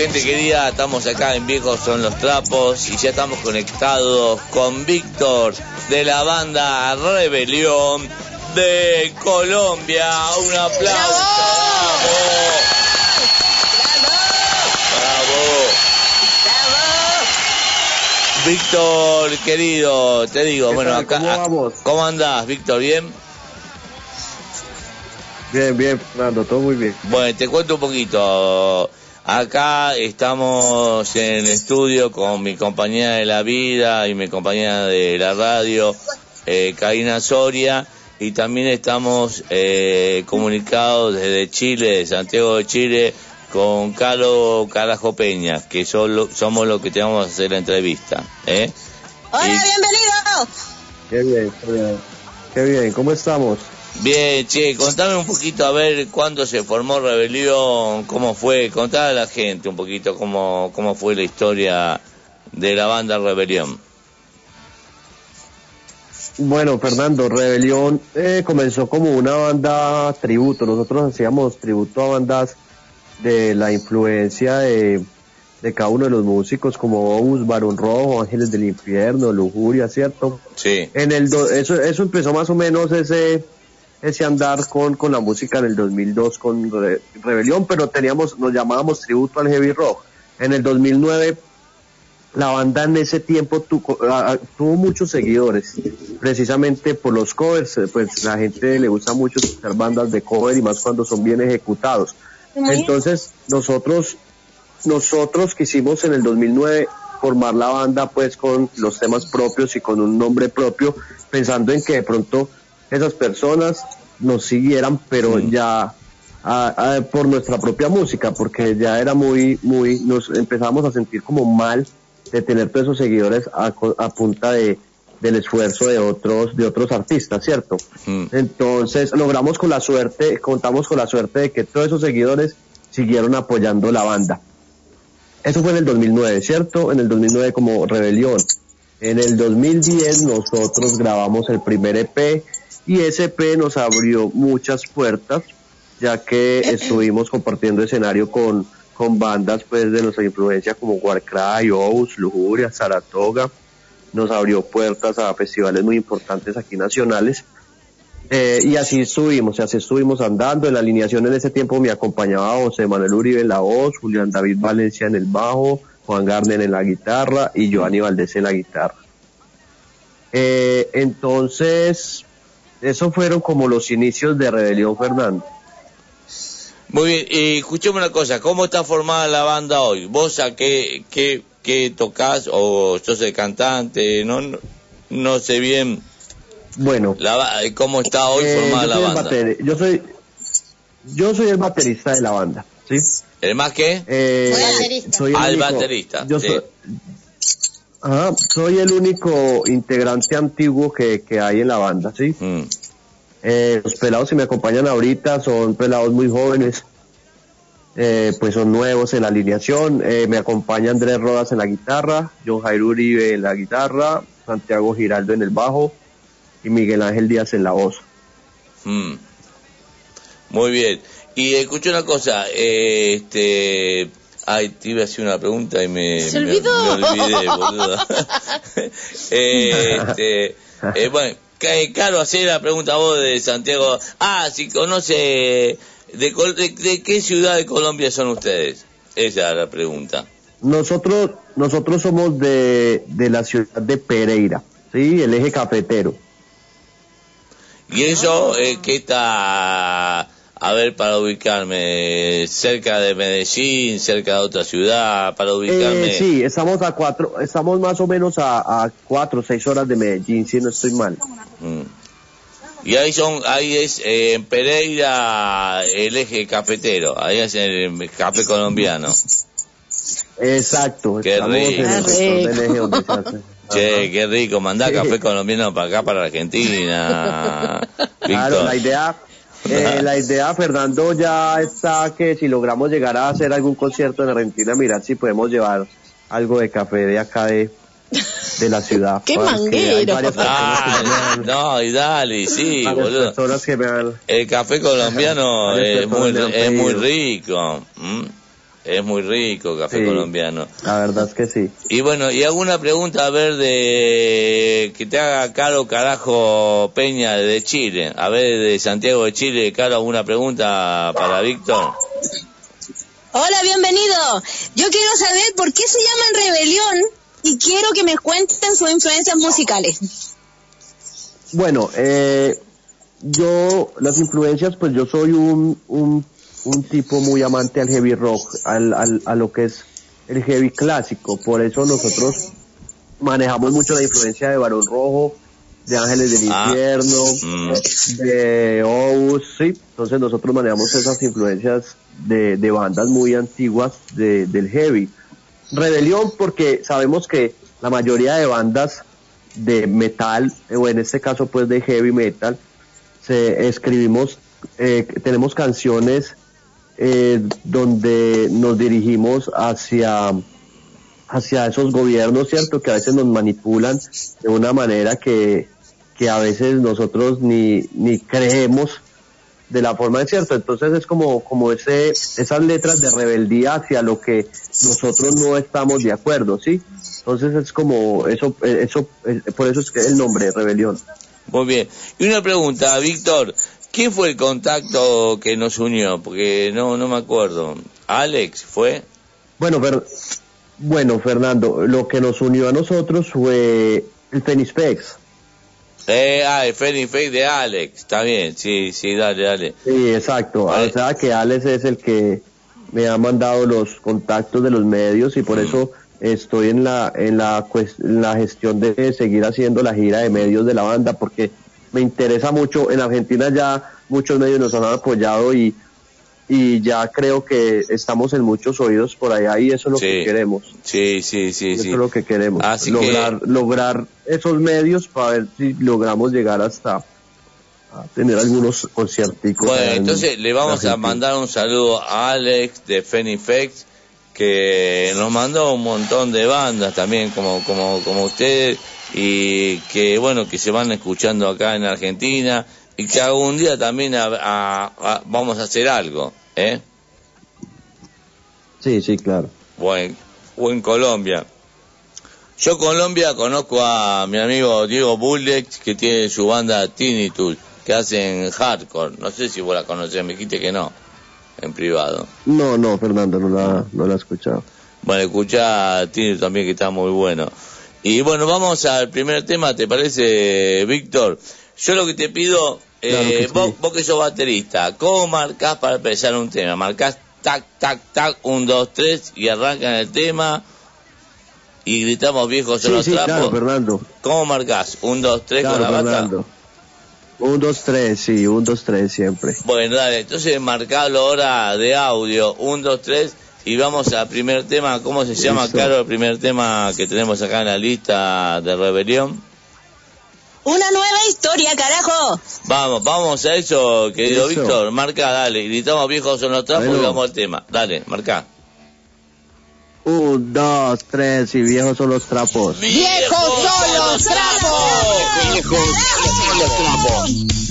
Gente querida, estamos acá en Viejos son los trapos y ya estamos conectados con Víctor de la banda Rebelión de Colombia. Un aplauso. Bravo. Víctor, querido, te digo, bueno, tal? acá, ¿Cómo? ¿cómo andás, Víctor? ¿Bien? Bien, bien, Fernando, todo muy bien. Bueno, te cuento un poquito. Acá estamos en el estudio con mi compañera de la vida y mi compañera de la radio, eh, Karina Soria, y también estamos eh, comunicados desde Chile, de Santiago de Chile, con Carlos Carajo Peña, que solo, somos los que te vamos a hacer la entrevista. ¿eh? Hola, Y- bienvenido. Qué bien, qué bien. Qué bien, ¿cómo estamos? Bien, che, contame un poquito a ver cuándo se formó Rebelión, cómo fue, contá a la gente un poquito cómo, cómo fue la historia de la banda Rebelión. Bueno, Fernando, Rebelión eh, comenzó como una banda tributo. Nosotros hacíamos tributo a bandas de la influencia de, de cada uno de los músicos, como Obus, Barón Rojo, Ángeles del Infierno, Lujuria, ¿cierto? Sí. En el do- eso, eso empezó más o menos ese ese andar con, con la música en el 2002 con Re- Rebelión, pero teníamos, nos llamábamos tributo al heavy rock. En el 2009 la banda en ese tiempo tu- tuvo muchos seguidores, precisamente por los covers, eh, pues la gente le gusta mucho escuchar bandas de cover y más cuando son bien ejecutados. Entonces nosotros, nosotros quisimos en el 2009 formar la banda pues con los temas propios y con un nombre propio, pensando en que de pronto esas personas nos siguieran, pero ya a- a- por nuestra propia música, porque ya era muy, muy, nos empezamos a sentir como mal de tener todos esos seguidores a, a punta de del esfuerzo de otros de otros artistas, ¿cierto? Entonces logramos con la suerte, contamos con la suerte de que todos esos seguidores siguieron apoyando la banda. Eso fue en el 2009, ¿cierto? En el 2009 como Rebelión. En el 2010 nosotros grabamos el primer EP y EP nos abrió muchas puertas, ya que [CLEARS THROAT] estuvimos compartiendo escenario con, con bandas pues de nuestra influencia como Warcry, Ous, Lujuria, Saratoga. Nos abrió puertas a festivales muy importantes aquí nacionales. Eh, y así estuvimos, así estuvimos andando. En la alineación en ese tiempo me acompañaba José Manuel Uribe en la voz, Julián David Valencia en el bajo, Juan Garner en la guitarra y Giovanni Valdés en la guitarra. Eh, entonces, esos fueron como los inicios de Rebelión Fernando. Muy bien, y escuchame una cosa, ¿cómo está formada la banda hoy? ¿Vos a qué, qué, qué tocas o sos el cantante? No, no, no sé bien Bueno, la, cómo está hoy eh, formada yo, la banda. yo soy yo soy el baterista de la banda, ¿sí? ¿El más qué? Eh, soy Ah, el único- baterista, Yo sí. soy, Ajá, soy el único integrante antiguo que, que hay en la banda, ¿sí? Mm. Eh, los pelados que me acompañan ahorita son pelados muy jóvenes, eh, pues son nuevos en la alineación. Eh, me acompaña Andrés Rodas en la guitarra, John Jairo Uribe en la guitarra, Santiago Giraldo en el bajo y Miguel Ángel Díaz en la voz. Mm. Muy bien. Y escuché una cosa, este... Ay, te iba a hacer una pregunta y me... Se me- olvidó. Me, olvidé, boludo. Eh, [LAUGHS] este, eh, bueno, ca- Caro, hacé la pregunta vos de Santiago. Ah, si conoce... De, Col- de, de qué ciudad de Colombia son ustedes? Esa es la pregunta. Nosotros, nosotros somos de, de la ciudad de Pereira, ¿sí? El eje cafetero. Y eso, eh, ¿qué está, a ver, para ubicarme, cerca de Medellín, cerca de otra ciudad, para ubicarme? Eh, sí, estamos a cuatro, estamos más o menos a, a cuatro o seis horas de Medellín, si no estoy mal. Mm. Y ahí son, ahí es eh, en Pereira el eje cafetero, ahí es el café colombiano. Exacto, Qué estamos en rico. el sector del eje donde se hace. [LAUGHS] Che, qué rico, mandá café colombiano para acá, para Argentina. Claro, Víctor. la idea, eh, la idea, Fernando, ya está que si logramos llegar a hacer algún concierto en Argentina, mirar si podemos llevar algo de café de acá de, de la ciudad. [LAUGHS] ¡Qué manguero! Ah, han- no, y dale, sí, boludo. El café colombiano [LAUGHS] es muy, es muy rico. ¿m? Es muy rico el café Sí. colombiano. La verdad es que sí. Y bueno, y alguna pregunta a ver de que te haga Caro Carajo Peña de Chile. A ver, de Santiago de Chile, Caro, alguna pregunta para Víctor. Hola, bienvenido. Yo quiero saber por qué se llaman Rebelión y quiero que me cuenten sus influencias musicales. Bueno, eh, yo, las influencias, pues yo soy un, un, un tipo muy amante al heavy rock, al, al, a lo que es el heavy clásico. Por eso nosotros manejamos mucho la influencia de Barón Rojo, de Ángeles del Ah. Infierno, Mm. de Ous, sí. Entonces nosotros manejamos esas influencias de, de bandas muy antiguas de, del heavy. Rebelión porque sabemos que la mayoría de bandas de metal, o en este caso pues de heavy metal, se escribimos, eh, tenemos canciones eh, donde nos dirigimos hacia hacia esos gobiernos, ¿cierto? Que a veces nos manipulan de una manera que, que a veces nosotros ni, ni creemos de la forma de cierto. Entonces es como, como ese, esas letras de rebeldía hacia lo que nosotros no estamos de acuerdo, ¿sí? Entonces es como, eso, eso, por eso es que el nombre, rebelión. Muy bien. Y una pregunta, Víctor, ¿quién fue el contacto que nos unió? Porque no, no me acuerdo. ¿Alex fue? Bueno, pero, bueno, Fernando, lo que nos unió a nosotros fue el Fenispex. Eh, ah, el Fenix Fake de Alex. Está bien, sí, sí, dale, dale. Sí, exacto. O sea que Alex es el que me ha mandado los contactos de los medios y por eso estoy en la en la en la gestión de seguir haciendo la gira de medios de la banda porque me interesa mucho. En Argentina ya muchos medios nos han apoyado y y ya creo que estamos en muchos oídos por allá y eso es lo que queremos. Sí, sí, sí, Eso sí. es lo que queremos. Así lograr lograr esos medios para ver si logramos llegar hasta a tener algunos concierticos. Bueno, en- entonces le vamos a mandar un saludo a Alex de Fenifex que nos mandó un montón de bandas también como como como ustedes y que bueno que se van escuchando acá en Argentina y que algún día también a- a- a- vamos a hacer algo, ¿eh? Sí, sí, claro. o en, o en Colombia. Yo Colombia conozco a mi amigo Diego Bullex que tiene su banda Tinnitus que hacen hardcore. No sé si vos la conocés, me dijiste que no, en privado. No, no, Fernando, no la, no la he escuchado. Bueno, escuchá a Tinnitus también que está muy bueno. Y bueno, vamos al primer tema, ¿te parece, Víctor? Yo lo que te pido, eh, Claro que sí. vos, vos que sos baterista, ¿cómo marcás para empezar un tema? ¿Marcás tac, tac, tac, un, dos, tres y arrancan el tema y gritamos viejos Sí, los sí, trapos? claro, Fernando. ¿Cómo marcás? ¿Un, dos, tres Claro, con la bata? Fernando. Un, dos, tres, sí, un, dos, tres siempre. Bueno, dale, entonces marcalo ahora de audio, un, dos, tres, y vamos al primer tema, ¿cómo se llama. Caro, el primer tema que tenemos acá en la lista de Rebelión? Una nueva historia, carajo. Vamos, vamos a eso, querido Eso. Víctor, marca, dale, gritamos viejos en los trapos Bueno. y vamos al tema, dale, marca. Un, dos, tres, y viejos son los trapos. ¡Viejos son los trapos! Viejos son los trapos.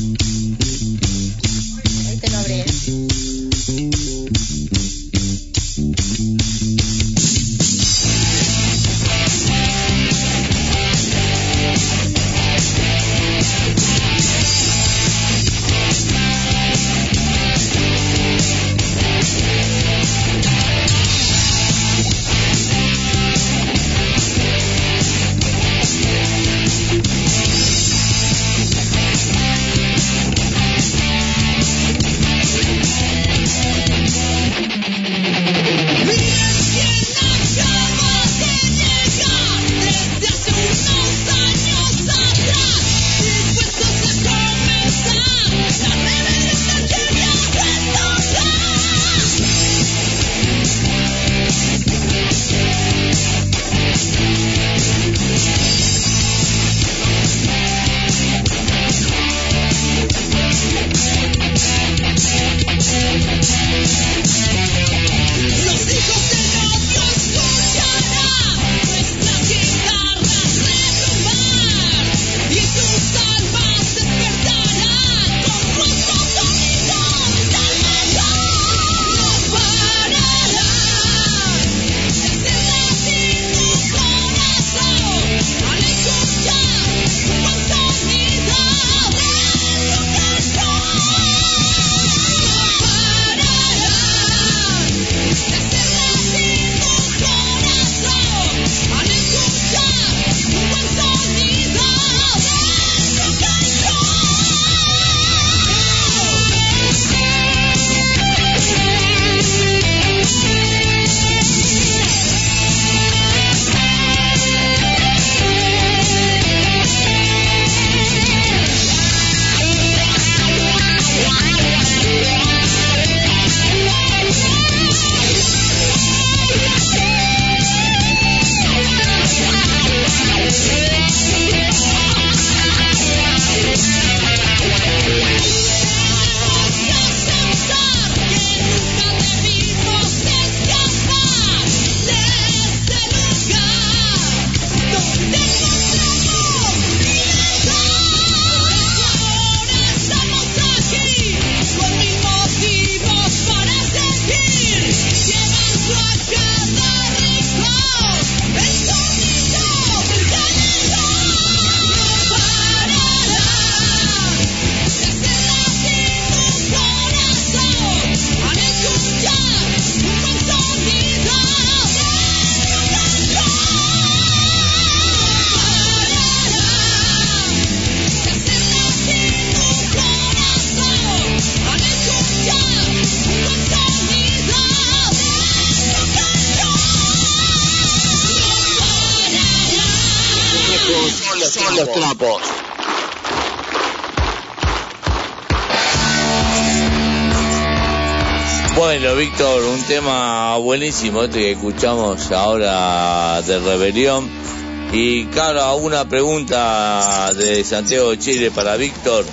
Tema buenísimo este que escuchamos ahora de Rebelión. Y claro, una pregunta de Santiago de Chile para Víctor.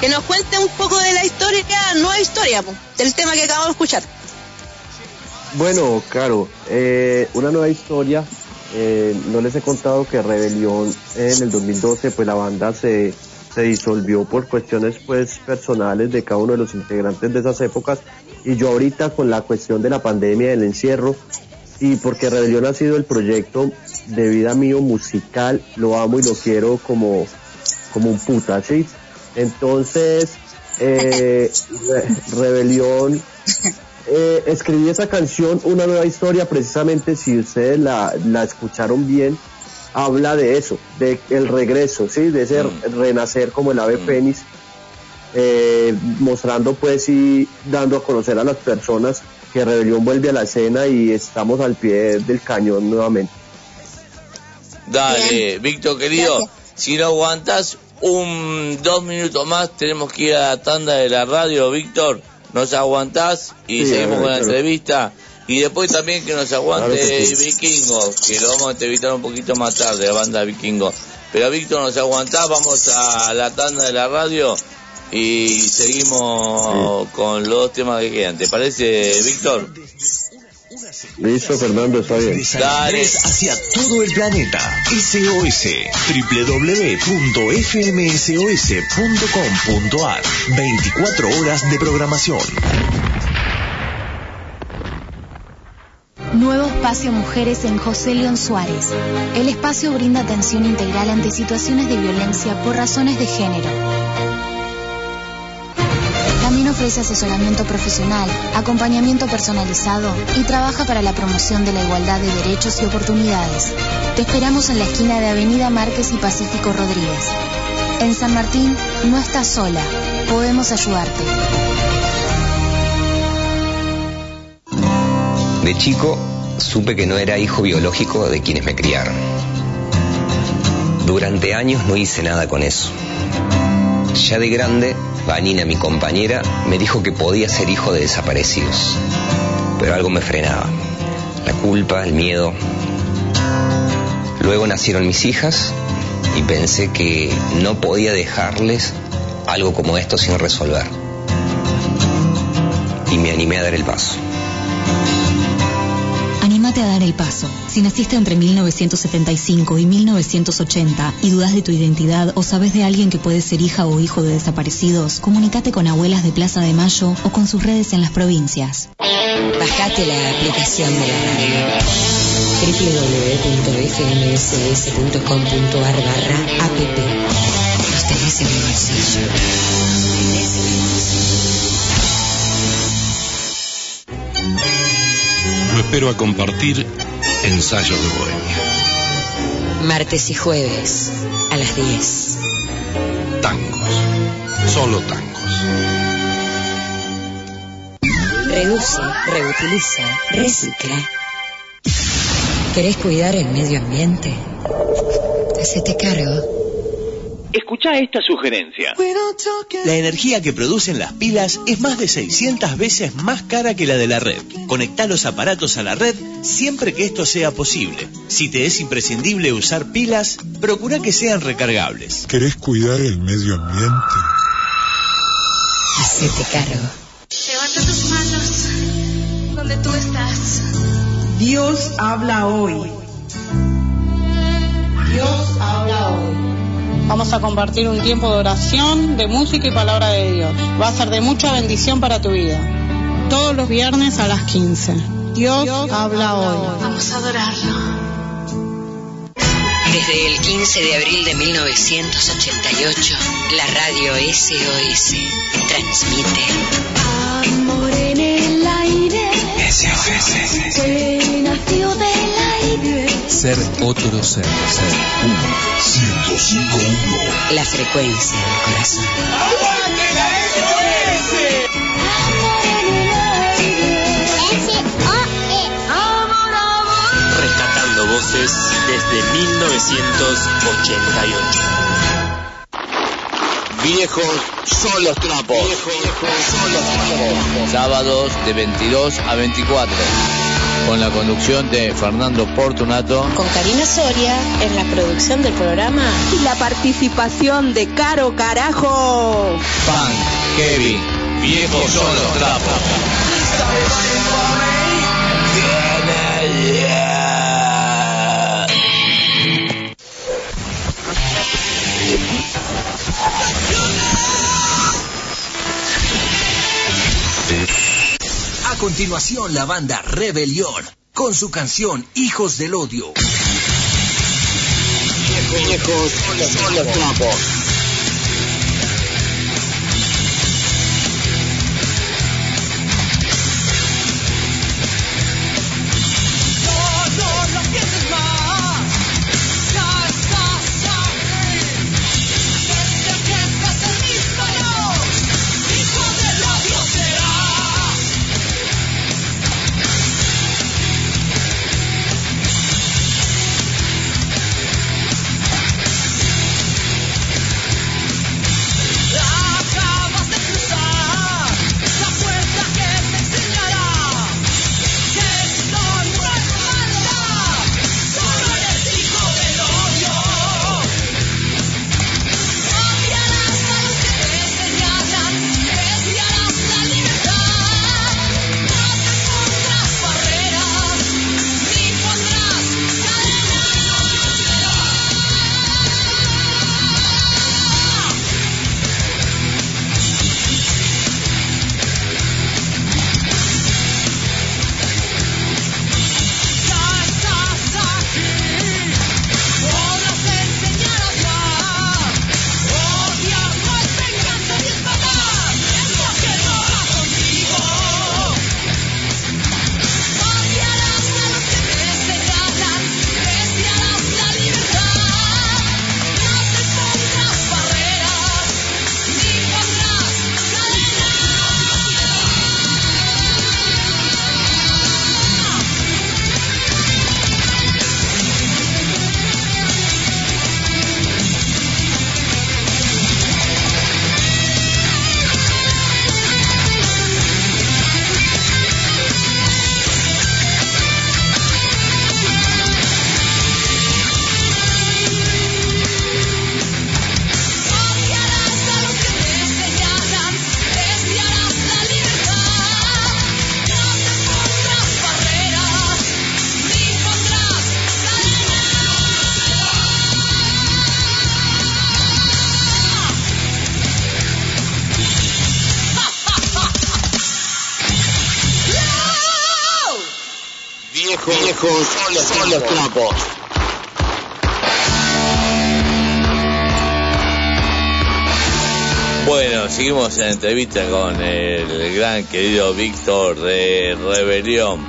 Que nos cuente un poco de la historia, nueva historia, po, del tema que acabamos de escuchar. Bueno, claro, eh, una nueva historia. Eh, no les he contado que Rebelión en el 2012, pues la banda se, se disolvió por cuestiones pues personales de cada uno de los integrantes de esas épocas y yo ahorita con la cuestión de la pandemia, del encierro y porque Rebelión ha sido el proyecto de vida mío musical, lo amo y lo quiero como, como un puta, ¿sí? Entonces, eh, Re- Rebelión eh, escribí esa canción, una nueva historia, precisamente si ustedes la, la escucharon bien, habla de eso, de el regreso, sí, de ese renacer como el ave fénix, eh, mostrando pues y dando a conocer a las personas que Rebelión vuelve a la escena y estamos al pie del cañón nuevamente. Dale, Víctor querido, si no aguantas un dos minutos más, tenemos que ir a la tanda de la radio, Víctor. Nos aguantás y Sí, seguimos con la entrevista. Y después también que nos aguante Claro que sí. Vikingo, que lo vamos a entrevistar un poquito más tarde, la banda Vikingo. Pero Víctor, nos aguantás, vamos a la tanda de la radio y seguimos con los temas que quedan. ¿Te parece, Víctor? Listo, Fernando, está bien. Dale. hacia todo el planeta. SOS. www.fmsos.com.ar 24 horas de programación. Nuevo espacio Mujeres en José León Suárez. El espacio brinda atención integral ante situaciones de violencia por razones de género. Ofrece asesoramiento profesional, acompañamiento personalizado y trabaja para la promoción de la igualdad de derechos y oportunidades. Te esperamos en la esquina de Avenida Márquez y Pacífico Rodríguez. En San Martín no estás sola, podemos ayudarte. De chico supe que no era hijo biológico de quienes me criaron. Durante años no hice nada con eso. Ya de grande, Vanina, mi compañera, me dijo que podía ser hijo de desaparecidos. Pero algo me frenaba. La culpa, el miedo. Luego nacieron mis hijas y pensé que no podía dejarles algo como esto sin resolver. Y me animé a dar el paso. A dar el paso. Si naciste entre 1975 y 1980 y dudas de tu identidad o sabes de alguien que puede ser hija o hijo de desaparecidos, comunícate con abuelas de Plaza de Mayo o con sus redes en las provincias. Bajate la aplicación de la radio www.fmss.com.ar barra app. Tenés en el bolsillo. Lo espero a compartir ensayos de bohemia. Martes y jueves a las 10. Tangos. Solo tangos. Reduce, reutiliza, recicla. ¿Querés cuidar el medio ambiente? Hacete cargo. Escucha esta sugerencia. La energía que producen las pilas es más de 600 veces más cara que la de la red. Conecta los aparatos a la red siempre que esto sea posible. Si te es imprescindible usar pilas, procura que sean recargables. ¿Querés cuidar el medio ambiente? Hacete cargo. Levanta tus manos donde tú estás. Dios habla hoy. Vamos a compartir un tiempo de oración, de música y palabra de Dios. Va a ser de mucha bendición para tu vida. Todos los viernes a las 15. Dios, habla hoy. Vamos a adorarlo. Desde el 15 de abril de 1988, la radio SOS transmite Amor en el aire. SOS. Que nació del aire. Ser otro ser. Ser uno. 105.1. la frecuencia del corazón. Amor, amor. Rescatando voces desde 1988. Viejos son los trapos. Viejos son los trapos. Sábados de 22 a 24. Con la conducción de Fernando Portunato. Con Karina Soria en la producción del programa. Y la participación de Caro Carajo. Punk, Heavy. Viejos son los trapos. Continuación, la banda Rebelión, con su canción Hijos del Odio. Viejos, viejos son los trapos. Bueno, seguimos en entrevista con el gran querido Víctor de Rebelión.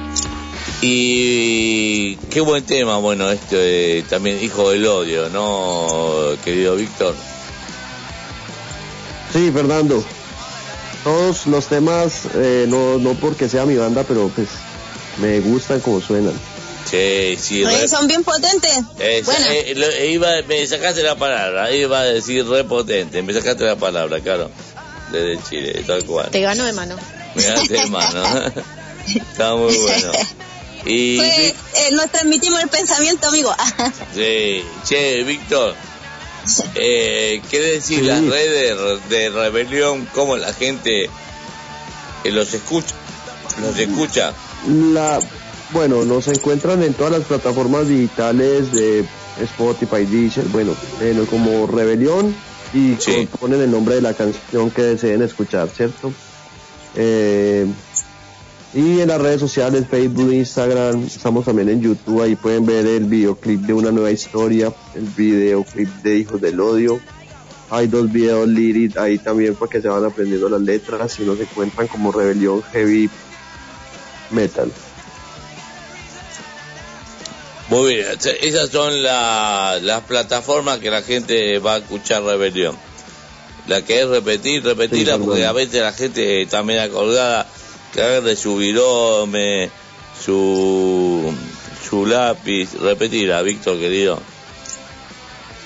Y qué buen tema, bueno, esto eh, también Hijo del Odio, ¿no, querido Víctor? Sí, Fernando. Todos los temas, eh, no, no porque sea mi banda, pero pues me gustan como suenan. Sí, sí, re- son bien potentes. eh, Bueno. eh, lo- iba, me sacaste la palabra, iba a decir repotente, me sacaste la palabra, claro, desde Chile, tal cual. Te ganó de mano. Me ganaste de mano. [LAUGHS] Está muy bueno. Y Fue, eh, nos transmitimos el pensamiento, amigo. [LAUGHS] Sí, che, Víctor, eh, ¿qué decir las redes de rebelión? ¿Cómo la gente eh, los escucha? ¿Los escucha? La, bueno, nos encuentran en todas las plataformas digitales de Spotify, Deezer, bueno, eh, como Rebelión y ponen el nombre de la canción que deseen escuchar, ¿cierto? Eh, y en las redes sociales, Facebook, Instagram, estamos también en YouTube, ahí pueden ver el videoclip de una nueva historia, el videoclip de Hijos del Odio. Hay dos videos lyric ahí también para que se van aprendiendo las letras y nos encuentran como Rebelión Heavy Metal. Muy bien, o- esas son la- las plataformas que la gente va a escuchar rebelión. La que es repetir, repetirla, Sí, porque a veces la gente media colgada, que agarre su virome, su, su lápiz. Repetirá, Víctor, querido.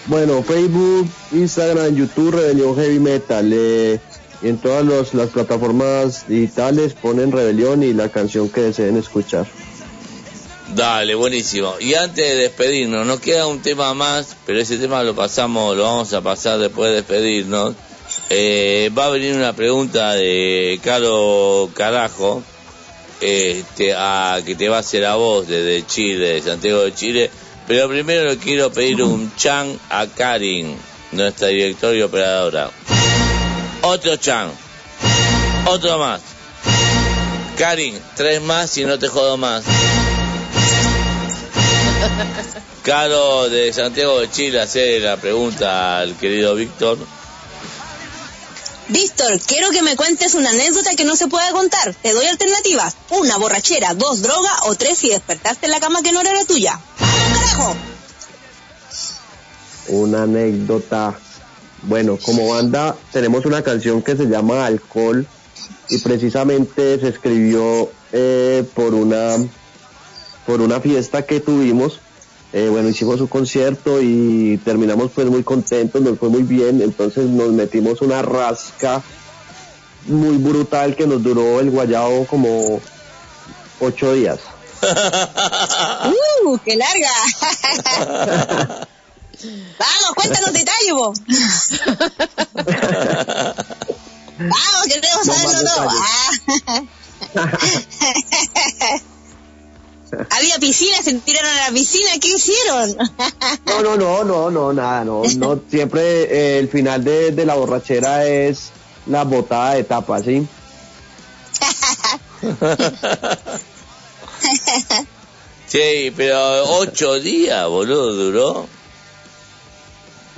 Bueno, Facebook, Instagram, YouTube, Rebelión Heavy Metal. eh, y en todas los- las plataformas digitales ponen Rebelión y la canción que deseen escuchar. Dale, buenísimo. Y antes de despedirnos, nos queda un tema más, pero ese tema lo pasamos, lo vamos a pasar después de despedirnos. Eh, va a venir una pregunta de Caro Carajo, este, a, que te va a hacer a vos desde Chile, de Santiago de Chile. Pero primero le quiero pedir un [LAUGHS] chan a Karin, nuestra directora y operadora. Otro chan. Otro más. Karin, tres más y no te jodo más. [LAUGHS] Caro de Santiago de Chile hace la pregunta al querido Víctor. Víctor, quiero que me cuentes una anécdota que no se pueda contar. Te doy alternativas. Una, borrachera. Dos, droga. O tres, si despertaste en la cama que no era la tuya. ¡Carajo! Una anécdota. Bueno, como banda tenemos una canción que se llama Alcohol y precisamente se escribió eh, por una por una fiesta que tuvimos. Eh, bueno, hicimos un concierto y terminamos pues muy contentos, nos fue muy bien, entonces nos metimos una rasca muy brutal que nos duró el guayao como ocho días. [LAUGHS] ¡Uh, qué larga! [LAUGHS] Vamos, cuéntanos detalles, vos. [LAUGHS] Vamos, que queremos No saberlo todo. Ah. [LAUGHS] Había piscina, se tiraron a la piscina, ¿qué hicieron? No, no, no, no, no, nada, no, no, [LAUGHS] siempre eh, el final de, de la borrachera es la botada de tapa, ¿sí? Sí, pero ocho días, boludo, duró.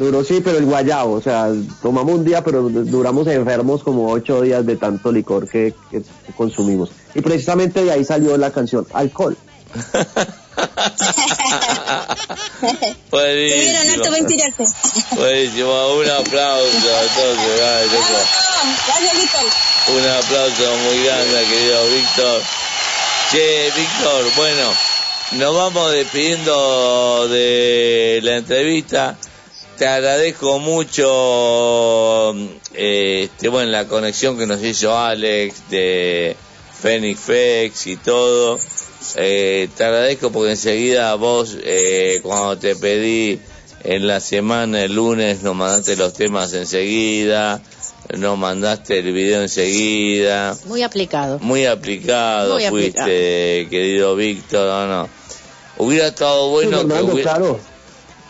Duró sí, pero el guayabo, o sea, tomamos un día, pero du- duramos enfermos como ocho días de tanto licor que, que consumimos. Y precisamente de ahí salió la canción Alcohol. [LAUGHS] Buenísimo. Buenísimo, un aplauso a todos. Gracias, Víctor. Un aplauso muy grande querido Víctor. Che, Víctor, bueno, nos vamos despidiendo de la entrevista. Te agradezco mucho eh, este, bueno, la conexión que nos hizo Alex de Phoenix Fex y todo. Eh, te agradezco porque enseguida vos, eh, cuando te pedí en la semana, el lunes, nos mandaste los temas enseguida, nos mandaste el video enseguida. Muy aplicado. Muy aplicado Muy fuiste, aplicado. querido Víctor, no, no. Hubiera estado bueno Sí, que hubiera... claro,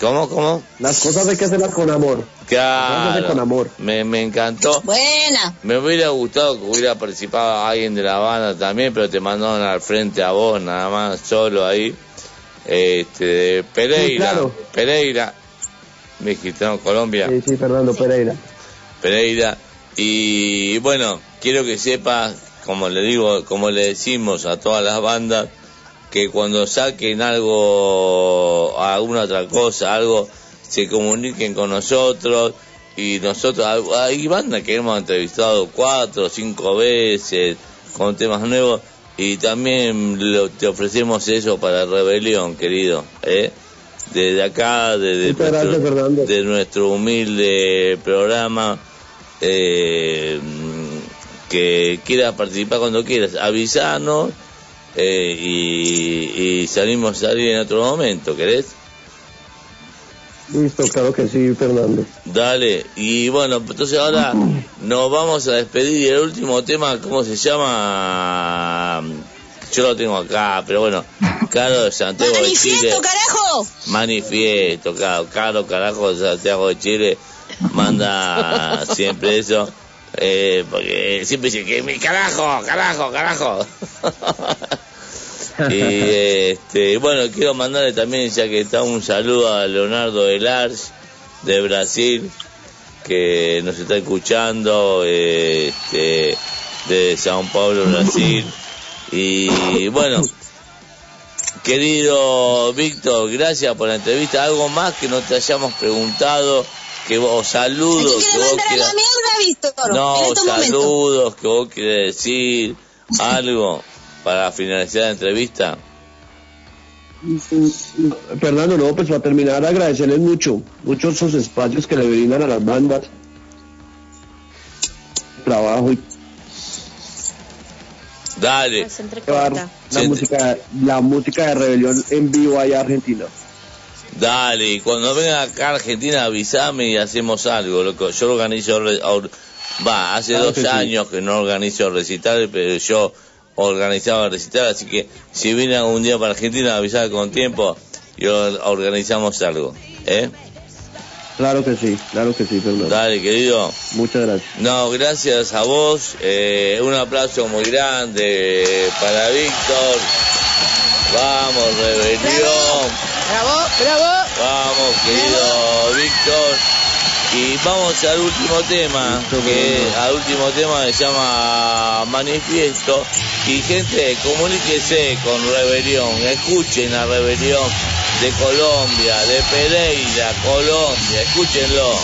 ¿Cómo, cómo? las cosas hay que hacerlas con amor. Hágase con Claro, amor. me, me encantó. Buena. Me hubiera gustado que hubiera participado alguien de la banda también, pero te mandaron al frente a vos, nada más, solo ahí. Este, Pereira, Sí, claro. Pereira, mexicano, Colombia. Sí, sí, Fernando Pereira. Pereira. Y bueno, quiero que sepas, como le digo, como le decimos a todas las bandas, que cuando saquen algo, alguna otra cosa, algo, se comuniquen con nosotros y nosotros, hay bandas que hemos entrevistado cuatro o cinco veces con temas nuevos y también lo- te ofrecemos eso para Rebelión, querido, ¿eh? Desde acá, desde de nuestro humilde programa, eh, que quieras participar cuando quieras, avisanos eh, y, y salimos a salir en otro momento, ¿querés? Listo, claro que sí, Fernando. Dale, y bueno, entonces ahora nos vamos a despedir y el último tema, ¿cómo se llama? Yo lo tengo acá, pero bueno, Caro de Santiago de Chile. ¡Manifiesto, carajo! Manifiesto, claro, Caro Carajo de Santiago de Chile manda siempre eso, eh, porque siempre dice que mi carajo, carajo, carajo. [LAUGHS] y este, bueno, quiero mandarle también, ya que está un saludo a Leonardo de Lars de Brasil, que nos está escuchando, este, de Sao Paulo, Brasil. Y bueno, querido Víctor, gracias por la entrevista. ¿Algo más que no te hayamos preguntado? Que vos, saludos, que quiere vos mandar a quieras... la mierda, Víctor. en No, momentos. saludos, que vos quieres decir algo para finalizar la entrevista. Fernando, no, pues para terminar agradecerles mucho, muchos esos espacios que le brindan a las bandas, trabajo y Dale. la música, la música de rebelión en vivo allá Argentina. Dale, y cuando venga acá a Argentina avísame y hacemos algo, loco. Yo organizo, va, hace Claro dos que sí. años que no organizo recitales, pero yo organizaba recitales, así que si viene algún día para Argentina avisar con tiempo y or- organizamos algo, ¿eh? Claro que sí, claro que sí, Fernando. Dale, querido. Muchas gracias. No, gracias a vos. Eh, un aplauso muy grande para Víctor. Vamos, rebelión. Bravo, bravo. Vamos, querido Víctor. Y vamos al último tema, que al último tema se llama Manifiesto. Y gente, comuníquese con Rebelión, escuchen a Rebelión de Colombia, de Pereira, Colombia, escúchenlo.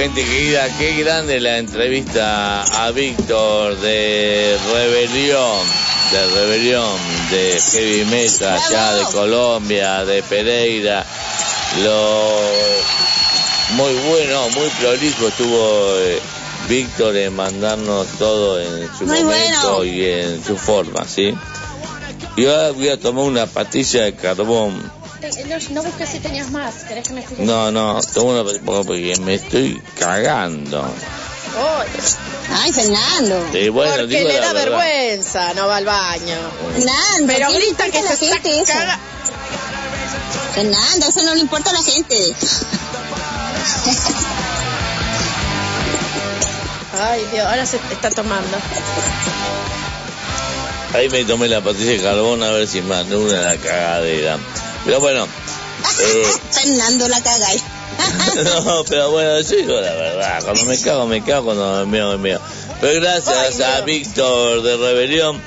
Gente querida, qué grande la entrevista a Víctor de Rebelión, de Rebelión, de Heavy Metal, allá de Colombia, de Pereira. Lo muy bueno, muy prolijo estuvo eh, Víctor en mandarnos todo en su Muy momento bueno. y en su forma, ¿sí? Y ahora voy a tomar una pastilla de carbón. No busques si tenías más. ¿Querés que me explique? No, no, tomo una porque me estoy cagando. Ay, Fernando. Sí, bueno, Porque digo le da verdad. vergüenza, no va al baño. Fernando, Pero ¿qué le grita importa que la se gente está eso? caga- Fernando, eso no le importa a la gente. Ay, Dios, ahora se está tomando. Ahí me tomé la pastilla de carbón a ver si me ando una la cagadera. Pero bueno, eh, [LAUGHS] Fernando la cagáis. [LAUGHS] no, pero bueno, yo digo la verdad. Cuando me cago, me cago. Cuando me meo, me meo. Pero gracias a Víctor de Rebelión,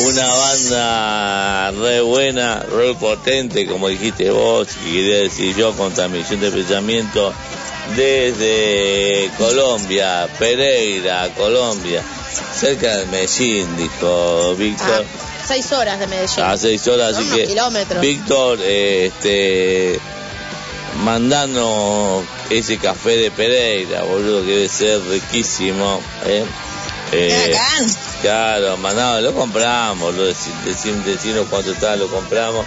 una banda re buena, re potente, como dijiste vos, y quería decir yo, con transmisión de pensamiento desde Colombia, Pereira, Colombia, cerca de Medellín, dijo Víctor. Seis horas de Medellín. A seis horas, así Son que kilómetros. Víctor, eh, este, mandando ese café de Pereira, boludo, que debe ser riquísimo, ¿eh? Eh, claro, mandado, lo compramos, lo deci- deci- decinos cuánto está, lo compramos.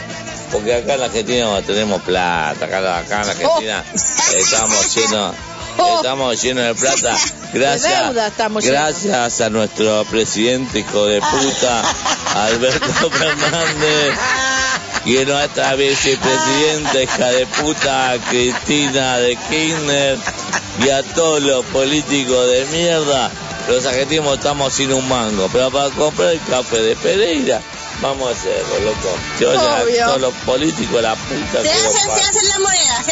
Porque acá en la Argentina no tenemos plata, acá, acá en la Argentina Oh. [LAUGHS] estamos llenos, estamos llenos de plata. [LAUGHS] Gracias, gracias a nuestro presidente hijo de puta, [LAUGHS] Alberto Fernández, y a nuestra vicepresidenta hija de puta, Cristina de Kirchner, y a todos los políticos de mierda. Los argentinos estamos sin un mango, pero para comprar el café de Pereira, vamos a hacerlo, loco. Yo ya- Obvio. todos los políticos, la puta Se hacen, se hacen la moneda,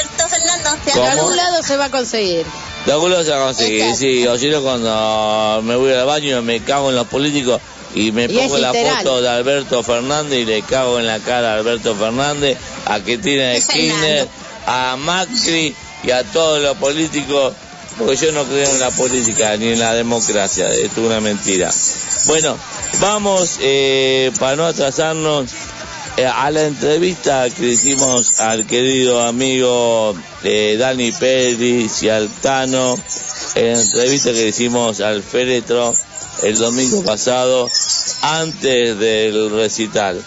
¿Cómo? De algún lado se va a conseguir. De algunos se va a conseguir, sí. O si no, cuando me voy al baño me cago en los políticos y me Y pongo la foto de Alberto Fernández y le cago en la cara a Alberto Fernández, a Cristina Kirchner, a Macri y a todos los políticos, porque yo no creo en la política ni en la democracia, esto es una mentira. Bueno, vamos, eh, para no atrasarnos, a la entrevista que hicimos al querido amigo eh, Dani Pérez y al Tano, en la entrevista que hicimos al féretro el domingo pasado, antes del recital.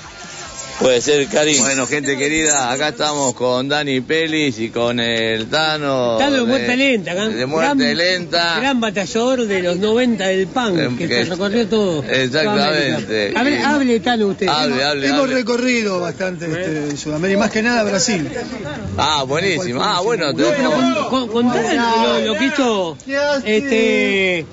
Puede ser, Karim. Bueno, gente querida, acá estamos con Dani Pelis y con el Tano. Tano de muerte lenta, gran- De muerte gran- lenta. Gran batallador de los 90 del punk, Em, que que- se recorrió todo. Exactamente. Hable, hable, Tano, usted. Hable, hable, Hemos hable. recorrido bastante este, Sudamérica, más que nada Brasil. Ah, buenísimo. Ah, bueno. No, pero con- con- contá lo, lo que hizo este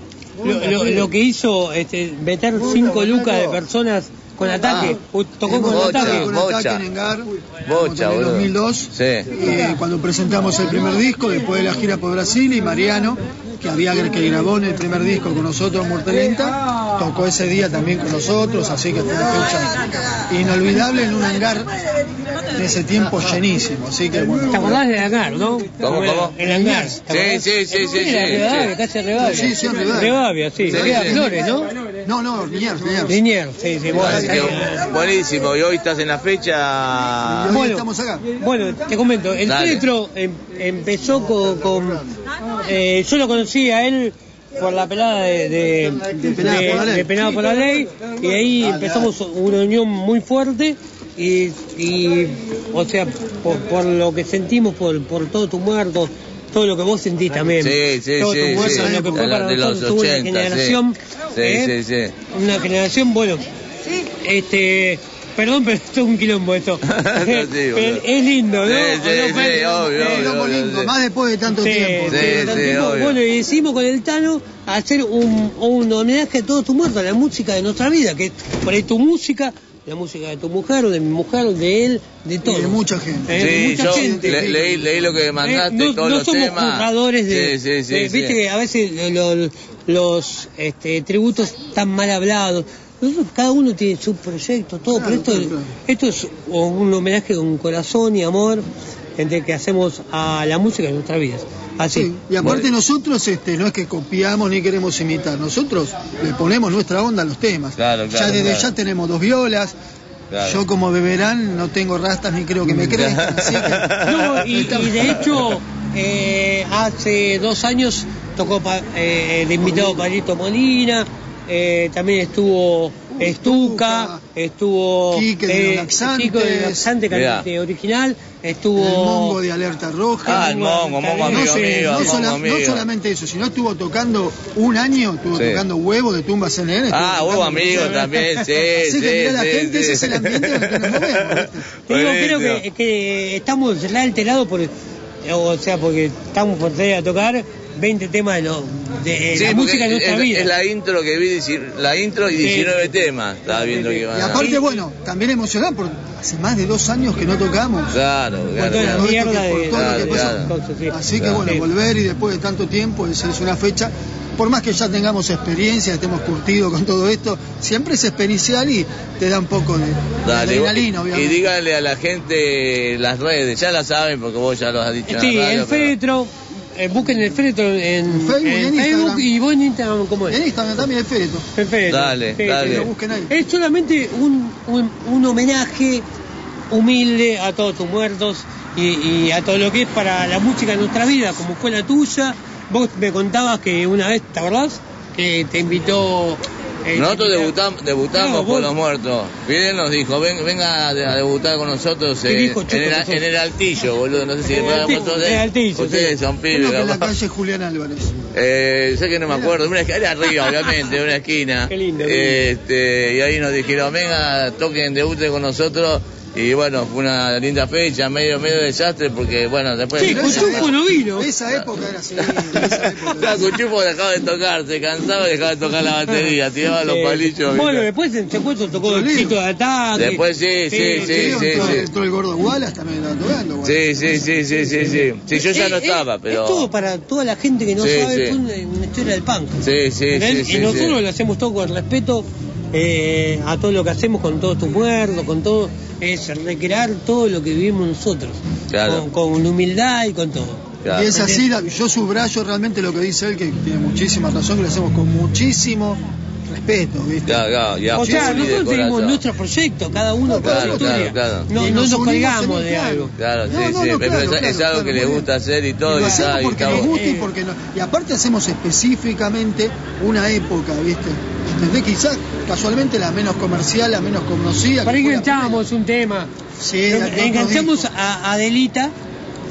lo, lo- lo que hizo este meter cinco lucas de personas con ataque U- tocó con ataque con ataque en Engar, Bocha, en el boludo. 2002, Sí. eh, cuando presentamos el primer disco, después de la gira por Brasil, y Mariano, que había que grabó en el primer disco con nosotros, Muerte Lenta, tocó ese día también con nosotros, así que fue una fecha inolvidable en un hangar de ese tiempo llenísimo, así que bueno. ¿Te acordás del hangar, no? ¿Cómo, cómo? El hangar. Sí, sí, sí, sí, sí, sí. Sí, sí, sí. Sí, Queda sí. Flores, ¿no? No, no, Liniers, Liniers. Liniers, sí, sí. Bueno, buenísimo. Y hoy estás en la fecha. Hoy Bueno, estamos acá. Bueno, te comento, el Dale. em- empezó con... con- eh, yo lo conocí a él por la pelada de, de, Penado de- por la Ley. de Penado por la Ley, y ahí empezamos una unión muy fuerte y, y o sea, por, por lo que sentimos, por, por todo tu muerto, todo lo que vos sentís también. Sí, sí, todo sí, tu muerto, sí. lo que fue De para de los nosotros, tuvo 80, una generación, sí. ¿eh? Sí, sí, sí. una generación, bueno, este, perdón, pero esto es un quilombo esto. [LAUGHS] Pero es lindo, ¿no? Sí, ¿O sí, no, sí, obvio, obvio, Quilombo lindo, sí. más después de tanto Sí, tiempo. sí, Sí, tanto sí, tiempo. obvio. Bueno, y decimos con el Tano hacer un, un homenaje a todos tus muertos, a la música de nuestra vida, que por ahí tu música la música de tu mujer, de mi mujer, de él, de todo. de mucha gente. Eh, de Sí, mucha yo gente. le- leí, leí lo que mandaste, Eh, no, todos no los somos temas. juzgadores de, Sí, sí, sí, de- sí. viste que a veces lo- lo- los este, tributos están mal hablados. Nosotros, cada uno tiene su proyecto, todo, Claro, pero esto, claro. esto es un homenaje con corazón y amor entre que hacemos a la música en nuestras vidas. Así. Sí, Y aparte nosotros este, no es que copiamos ni queremos imitar, nosotros le ponemos nuestra onda a los temas. Claro, claro, ya desde claro. ya tenemos dos violas, Claro. yo como beberán no tengo rastas ni creo que me [LAUGHS] crezcan, así que... No, y, y de [LAUGHS] hecho, eh, hace dos años tocó pa- eh, de invitado Palito Molina, eh, también estuvo Estuca, estuvo Quique de eh, Laxantes. De cantante original, estuvo El mongo de alerta roja. Ah, el mongo, mongo no, amigo sé, no mongo sola- no amigo. solamente eso, sino estuvo tocando un año, estuvo Sí. tocando huevo de tumba CNN. Ah, tocando huevo amigo también, sí, Así sí, que mirá la sí, gente, sí. ese es el ambiente en el que nos movemos. digo, creo que, que estamos alterados por, o sea, porque estamos por salir a tocar 20 temas de, lo- de Sí, la música de nuestra es, vida. es la intro que vi, la intro y 19 temas. Estaba viendo que iban Y a- aparte, bueno, también emocionado porque hace más de dos años que no tocamos. Claro, claro. sí. Así que bueno, Sí. volver y después de tanto tiempo es, es una fecha, por más que ya tengamos experiencia, estemos curtidos con todo esto, siempre es experiencial y te da un poco de, adrenalina, y obviamente. díganle a la gente las redes, ya la saben porque vos ya lo has dicho. en la Sí, radio, el pero- féretro, eh, busquen el féretro en, Facebook y en Instagram. y vos en Instagram, ¿cómo es? En Instagram también es féretro. El féretro. Dale, dale. Lo busquen ahí. Es solamente un, un, un homenaje humilde a todos tus muertos y, y a todo lo que es para la música de nuestra vida, como fue la tuya. Vos me contabas que una vez, ¿te acordás? Que te invitó... eh, Nosotros debutamos No, por los muertos. Fidel nos dijo, ven, venga a, de- a debutar con nosotros ¿Qué eh, dijo, en, el, en el altillo, boludo. No sé si En el Altillo, en el Altillo, Ustedes sí. son pibes, que en la calle Julián Álvarez. Eh, sé que no me acuerdo, una esquina, era arriba, [LAUGHS] obviamente, una esquina. Qué lindo, Este, y ahí nos dijeron, venga, toquen, debuten con nosotros. Y bueno, fue una linda fecha, medio medio desastre, porque bueno, después... Sí, Cuchufo no vino. [LAUGHS] Esa época era así. esa época. Cuchufo dejaba de tocar, se cansaba y dejaba de tocar la batería, tiraba los Eh, palillos. Bueno, después en secuestro tocó el de ataque. Después sí, sí, sí, sí, entró- el gordo Wallace también estaba tocando. bueno. Sí, sí, sí, sí, sí, sí. Sí, yo ya no Eh, eh, estaba, pero... Es todo para toda la gente que no Sí, sabe, sí. fue una, historia del punk. Sí, sí, sí, y sí, nosotros sí. lo hacemos todo con respeto eh, a todo lo que hacemos, con todos tus muertos, con todo, es recrear todo lo que vivimos nosotros. Claro. Con, con humildad y con todo. Claro. Y es así, yo subrayo realmente lo que dice él, que tiene muchísima razón, que lo hacemos con muchísimo respeto, ¿viste? Claro, claro, y a O sea, nosotros tenemos corazón. nuestro proyecto, cada uno con Claro, su claro, historia. claro. No, Y no nos colgamos de algo. Claro, No, sí, no, sí, no, pero claro, es, claro, es algo claro, que le gusta bien. hacer y Y todo. lo y hacemos y porque nos gusta y porque no. Y aparte hacemos específicamente una época, ¿viste? ¿Entendés? Quizás casualmente la menos comercial, la menos conocida. Para enganchamos un tema. Sí, enganchamos a Adelita.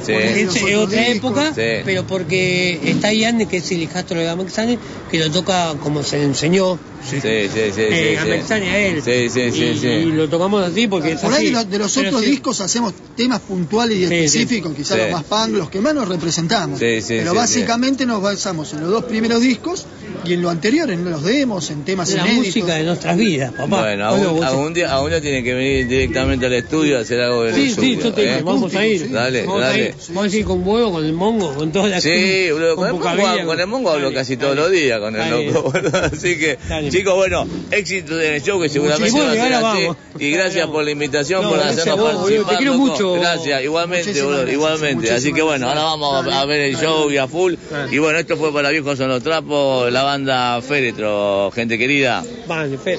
Sí. es es otra época, Sí. pero porque está Ian, que es el hijastro de Gamexane, que lo toca como se le enseñó Sí, sí, sí, sí. eh. Gamexane a él. Sí, sí, sí, y, lo tocamos así porque es Por ahí así. de, los- de los Pero otros sí. discos hacemos temas puntuales y Sí, sí. específicos, quizás Sí. los más punk, los que más nos representamos. Sí, sí, Pero sí, básicamente nos basamos en los dos primeros discos y en lo anterior, en los demos, en temas la inéditos. música de nuestras vidas, papá. Bueno, Bueno, algún, día, algún día tiene que venir directamente al estudio a hacer algo de Sí, sí, yo te ¿eh? vamos a ir. Dale, dale. A ir con huevo, con el mongo, con toda la Sí, boludo, con, el mongo, Bucavilla, con el mongo hablo Dale, casi dale. todos los días con el loco, boludo. [LAUGHS] Así que, Dale. chicos, bueno, éxito en el show que seguramente va a ser así. vamos. Y gracias por la invitación, No, por hacernos vos, boludo, te participar. quiero loco. mucho. Gracias, igualmente, Muchísimas boludo, gracias, igualmente. Así que bueno, ahora vamos a, a ver el show y a full. Y bueno, esto fue para Viejos son los Trapos, la banda Féretro, gente querida. Vale, Fer.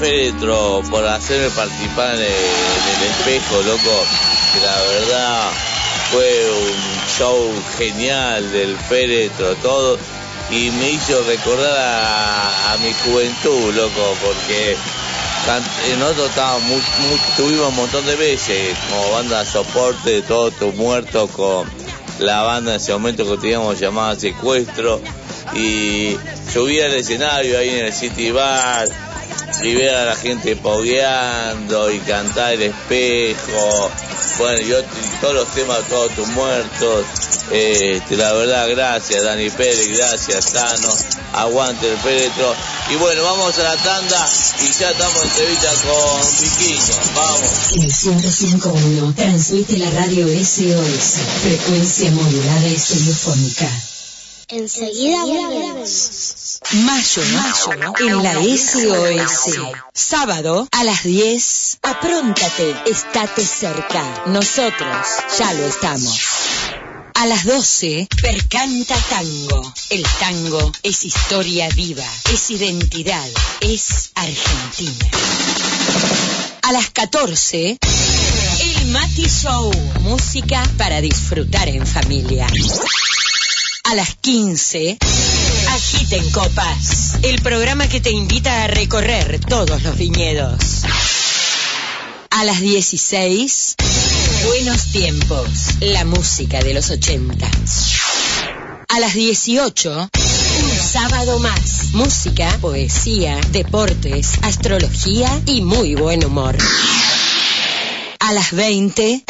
Féretro por hacerme participar en el, espejo, loco. Que la verdad fue un show genial del féretro, todo. Y me hizo recordar a, mi juventud, loco, porque eh, nosotros estábamos tuvimos un montón de veces como banda de soporte, todo tu muerto con la banda en ese momento que teníamos llamada Secuestro y subir al escenario ahí en el City Bar y ver a la gente pogueando y cantar el espejo. Bueno, yo y todos los temas, todos tus muertos. Este, la verdad, gracias Dani Pérez, gracias Tano, aguante el féretro. Y bueno, vamos a la tanda y ya estamos en entrevista con Piquiño. Vamos. El 105.1 transmite la radio SOS, frecuencia modulada y telefónica. Enseguida volvemos. Mayo, mayo, en la SOS. Sábado a las 10. Apróntate, estate cerca. Nosotros ya lo estamos. A las 12, Percanta Tango. El tango es historia viva, es identidad, es Argentina. A las 14, El Mati Show. Música para disfrutar en familia. A las 15, Agiten Copas. El programa que te invita a recorrer todos los viñedos. A las 16, Buenos Tiempos. La música de los 80. A las 18, un sábado más. Música, poesía, deportes, astrología y muy buen humor. A las 20,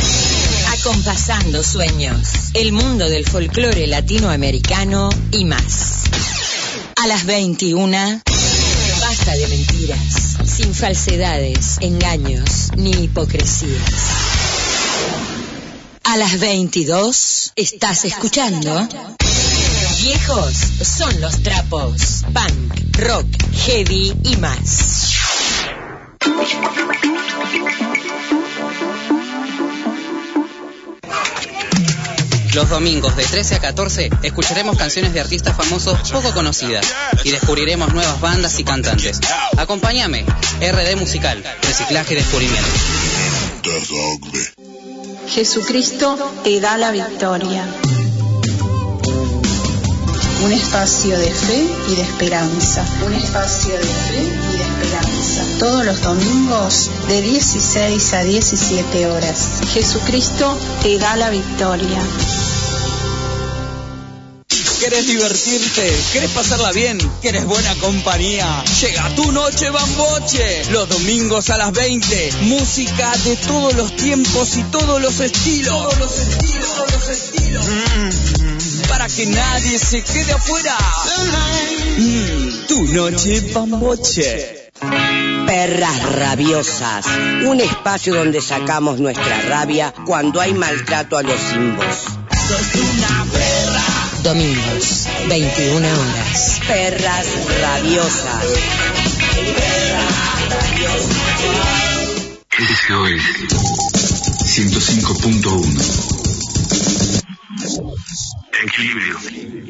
acompasando sueños. El mundo del folclore latinoamericano y más. A las 21, basta de mentiras, sin falsedades, engaños ni hipocresías. A las 22, estás escuchando. Viejos son los trapos, punk, rock, heavy y más. Los domingos de 13 a 14 escucharemos canciones de artistas famosos poco conocidas y descubriremos nuevas bandas y cantantes. Acompáñame, RD Musical, Reciclaje y Descubrimiento. Jesucristo te da la victoria. Un espacio de fe y de esperanza. Un espacio de fe Todos los domingos de 16 a 17 horas. Jesucristo te da la victoria. ¿Qué ¿Querés divertirte? ¿Querés pasarla bien? ¿Querés buena compañía? Llega tu noche bamboche. Los domingos a las 20. Música de todos los tiempos y todos los estilos. Todos los estilos, todos los estilos. Mm, para que nadie se quede afuera. Mm, tu noche bamboche. Perras rabiosas, un espacio donde sacamos nuestra rabia cuando hay maltrato a los simbos. Domingos, 21 horas. Perras rabiosas. SOS 105.1 Equilibrio.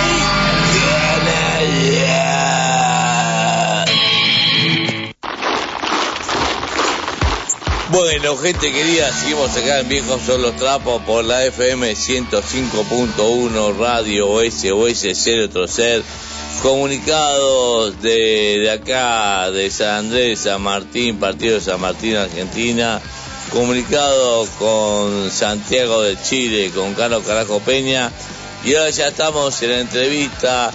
Bueno, gente querida, seguimos acá en Viejos son trapos por la FM 105.1 Radio SOS 030. Comunicados de, de acá, de San Andrés, San Martín, Partido de San Martín, Argentina. Comunicado con Santiago de Chile, con Carlos Carajo Peña. Y ahora ya estamos en la entrevista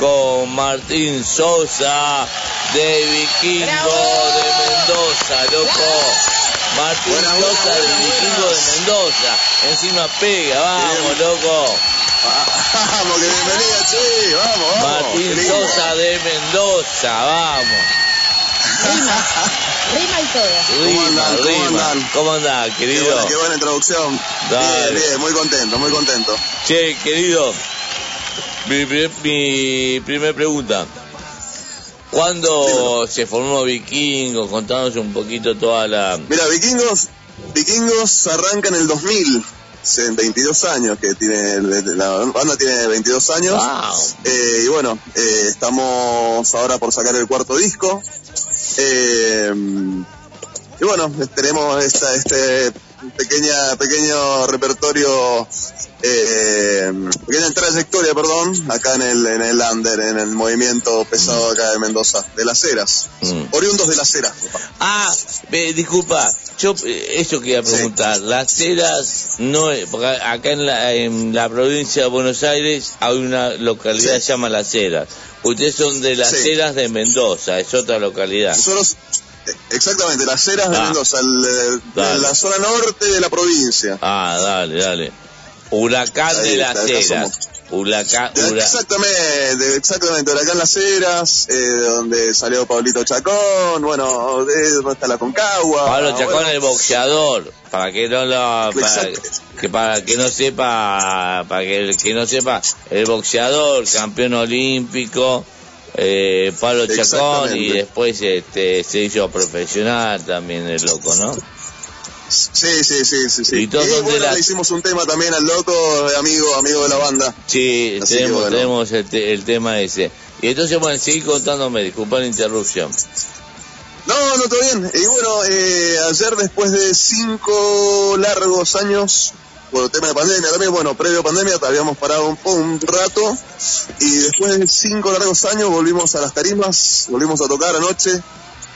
con Martín Sosa de Vikingo de Mendoza, loco. Martín Sosa del Vikingo de Mendoza. Encima pega, vamos, loco. [LAUGHS] Vamos, que bienvenida, sí, vamos, vamos. Martín Qué lindo. Sosa de Mendoza, vamos. Rima y todo. ¿Cómo andan? ¿Cómo rima. andan? ¿Cómo andás, Qué querido? buena, qué buena introducción. Dale. Bien, bien, muy contento, muy contento. Che, querido, mi, mi primer pregunta. ¿Cuándo se formó Vikingo? Contanos un poquito toda la... Mira, Vikingos, Vikingos arranca en el 2000, hace 22 años que tiene, la banda tiene 22 años. Eh, y bueno, eh, estamos ahora por sacar el cuarto disco. Eh, y bueno, tenemos esta, este pequeña, pequeño repertorio, eh, pequeña trayectoria, perdón, acá en el, en el under, en el movimiento pesado acá de Mendoza, de las Heras, oriundos de las Heras. Ah, eh, disculpa, yo eh, eso quería preguntar. Las Heras, no, acá en la, en la provincia de Buenos Aires hay una localidad que se llama Las Heras. Ustedes son de Las Sí. Heras de Mendoza, es otra localidad. Nosotros, exactamente, las Heras de Ah. Mendoza, el, eh, Dale. de la zona norte de la provincia. Ah, dale, dale. Huracán Ahí de Las Heras. Huracán, hura- Exactamente, exactamente, acá en Las Heras, eh, de donde salió Pablito Chacón, bueno, de donde está la Concagua. Pablo Chacón, bueno, el boxeador, para que no lo, para, que para que no sepa, para que el que no sepa, el boxeador, campeón olímpico, eh, Pablo Chacón y después este se hizo profesional también el loco, ¿no? Sí, sí, sí, sí. sí. Y todos bueno, la- le hicimos un tema también al loco, eh, amigo, amigo de la banda. Sí, Así que tenemos, bueno. tenemos el, te- el tema ese. Y entonces, bueno, seguí contándome, disculpa la interrupción. No, no, todo bien. Y bueno, eh, ayer después de cinco largos años, por el tema de pandemia también, bueno, previo a pandemia habíamos parado un, un rato y después de cinco largos años volvimos a las tarimas, volvimos a tocar anoche,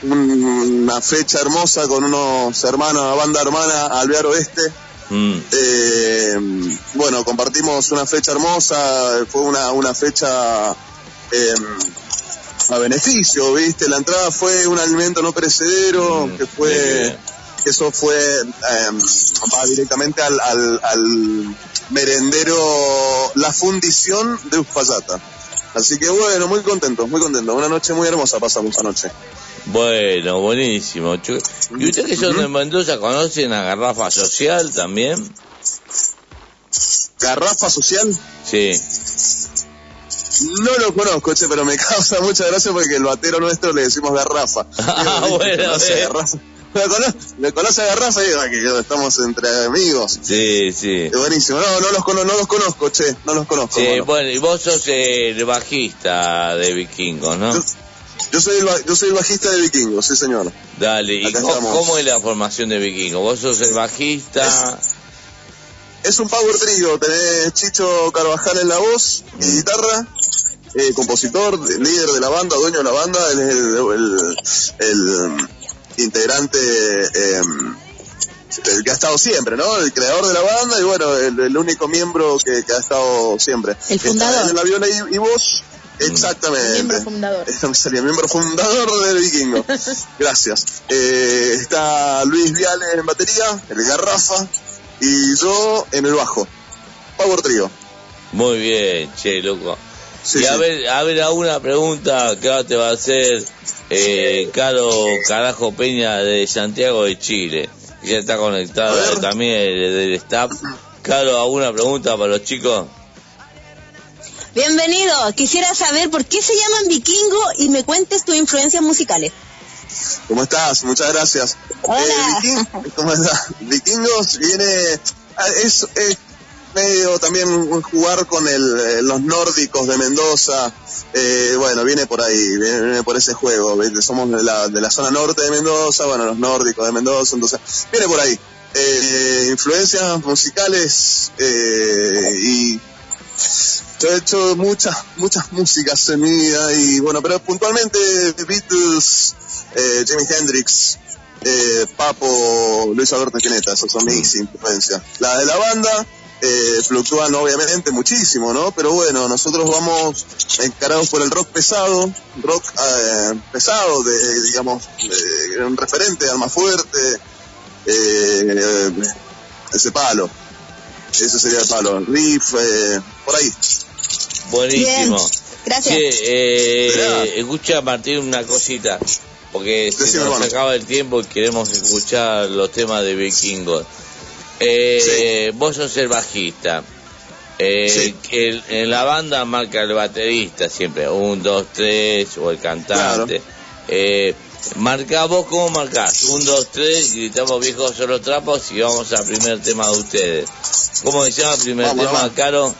un- una fecha hermosa con unos hermanos, una banda hermana Alvear Oeste. Mm. Eh, bueno, compartimos una fecha hermosa, fue una, una fecha eh, a beneficio, ¿viste? La entrada fue un alimento no perecedero, que fue, que eso fue, eh, va directamente al, al, al merendero La Fundición de Uspallata. Así que bueno, muy contento, muy contento. Una noche muy hermosa pasamos anoche. Bueno, buenísimo. ¿Y ustedes que son de Mendoza conocen a Garrafa Social también? ¿Garrafa Social? Sí. No lo conozco, che, pero me [LAUGHS] causa mucha gracia porque el batero nuestro le decimos Garrafa. [LAUGHS] Ah, bueno, a eh. Garrafa. Le conoce, le conoce a Garrafa y digo, "Ah, que estamos entre amigos. Sí, sí. Es buenísimo. No, no los, cono- no los conozco, che, no los conozco. Sí, bueno, y vos sos el bajista de Vikingos, ¿no? Yo soy, el, yo soy el bajista de Vikingos, sí señor. Dale, ¿y cómo, es la formación de Vikingo? ¿Vos sos el bajista? Es un power trio, tenés Chicho Carvajal en la voz y guitarra, eh, compositor, líder de la banda, dueño de la banda, él es el, el- el, integrante, eh, el que ha estado siempre, ¿no? El creador de la banda y bueno, el, el único miembro que, que ha estado siempre. El fundador. Está en la viola y, y voz, exactamente. Miembro fundador. [LAUGHS] Salía, miembro fundador del Vikingo. [LAUGHS] Gracias. Eh, está Luis Viale en batería, el Garrafa, y yo en el bajo. Power Trio. Muy bien, che, loco. Sí, y a sí. ver, a ver, alguna pregunta que ahora te va a hacer eh, Caro Carajo Peña de Santiago de Chile. que Ya está conectada también del, staff. Caro, ¿alguna pregunta para los chicos? Bienvenido. Quisiera saber por qué se llaman vikingo y me cuentes tus influencias musicales. ¿Cómo estás? Muchas gracias. Hola. Eh, Viking- ¿cómo estás? Vikingos viene... ah, Es, es medio también jugar con el, eh, los nórdicos de Mendoza. Eh, bueno, viene por ahí, viene, viene por ese juego. Somos de la, de la zona norte de Mendoza, bueno, los nórdicos de Mendoza, entonces viene por ahí. Eh, influencias musicales eh, y yo he hecho muchas, muchas músicas en mi vida y bueno, pero puntualmente Beatles, eh, Jimi Hendrix, eh, Papo, Luis Alberto Spinetta, esas son mis influencias. La de la banda eh, fluctúan obviamente muchísimo, ¿no? Pero bueno, nosotros vamos encarados por el rock pesado, rock eh, pesado, de, digamos, de- un referente, alma fuerte, eh, ese palo. Ese sería el palo. Riff, eh, por ahí. Buenísimo. Bien, gracias. Eh, escucha Martín una cosita, porque se nos acaba el tiempo y queremos escuchar los temas de vikingos. Eh, Vos sos el bajista. Eh, el- en la banda marca el baterista siempre, un, dos, tres, o el cantante. Eh, marca vos cómo marcás, un, dos, tres, gritamos viejos son los trapos y vamos al primer tema de ustedes. ¿Cómo se llama el primer Vamos, tema, vamos. Caro?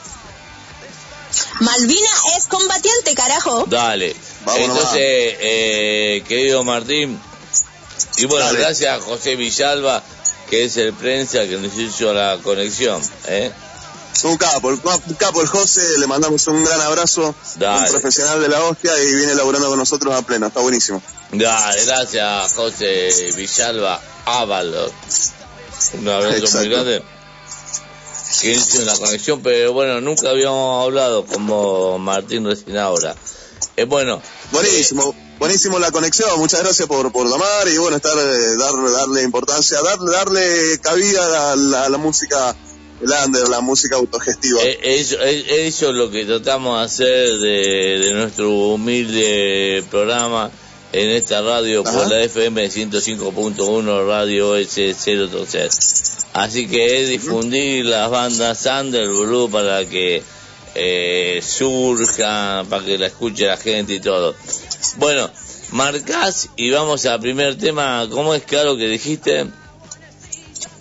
Malvina es combatiente, carajo. Dale. Entonces, eh, querido Martín, y bueno, Dale. gracias a José Villalba, que es el prensa que nos hizo la conexión. ¿eh? Un capo, el un capo el José, le mandamos un gran abrazo, Dale. un profesional de la hostia y viene laburando con nosotros a pleno, está buenísimo. Dale, gracias José Villalba Ábalos. Un abrazo muy grande. Que hizo la conexión, pero bueno, nunca habíamos hablado como Martín recién ahora. Es bueno, Buenísimo, buenísimo la conexión, muchas gracias por, por llamar y bueno, estar, eh, darle, darle importancia, darle, darle cabida a la, a la música lander, la música autogestiva. Eso, eso es lo que tratamos de hacer de, de nuestro humilde programa en esta radio por Ajá. la FM 105.1 Radio S036. Así que es difundir las bandas under blue para que eh, surjan, para que la escuche la gente y todo. Bueno, marcás y vamos al primer tema. ¿Cómo es claro que dijiste?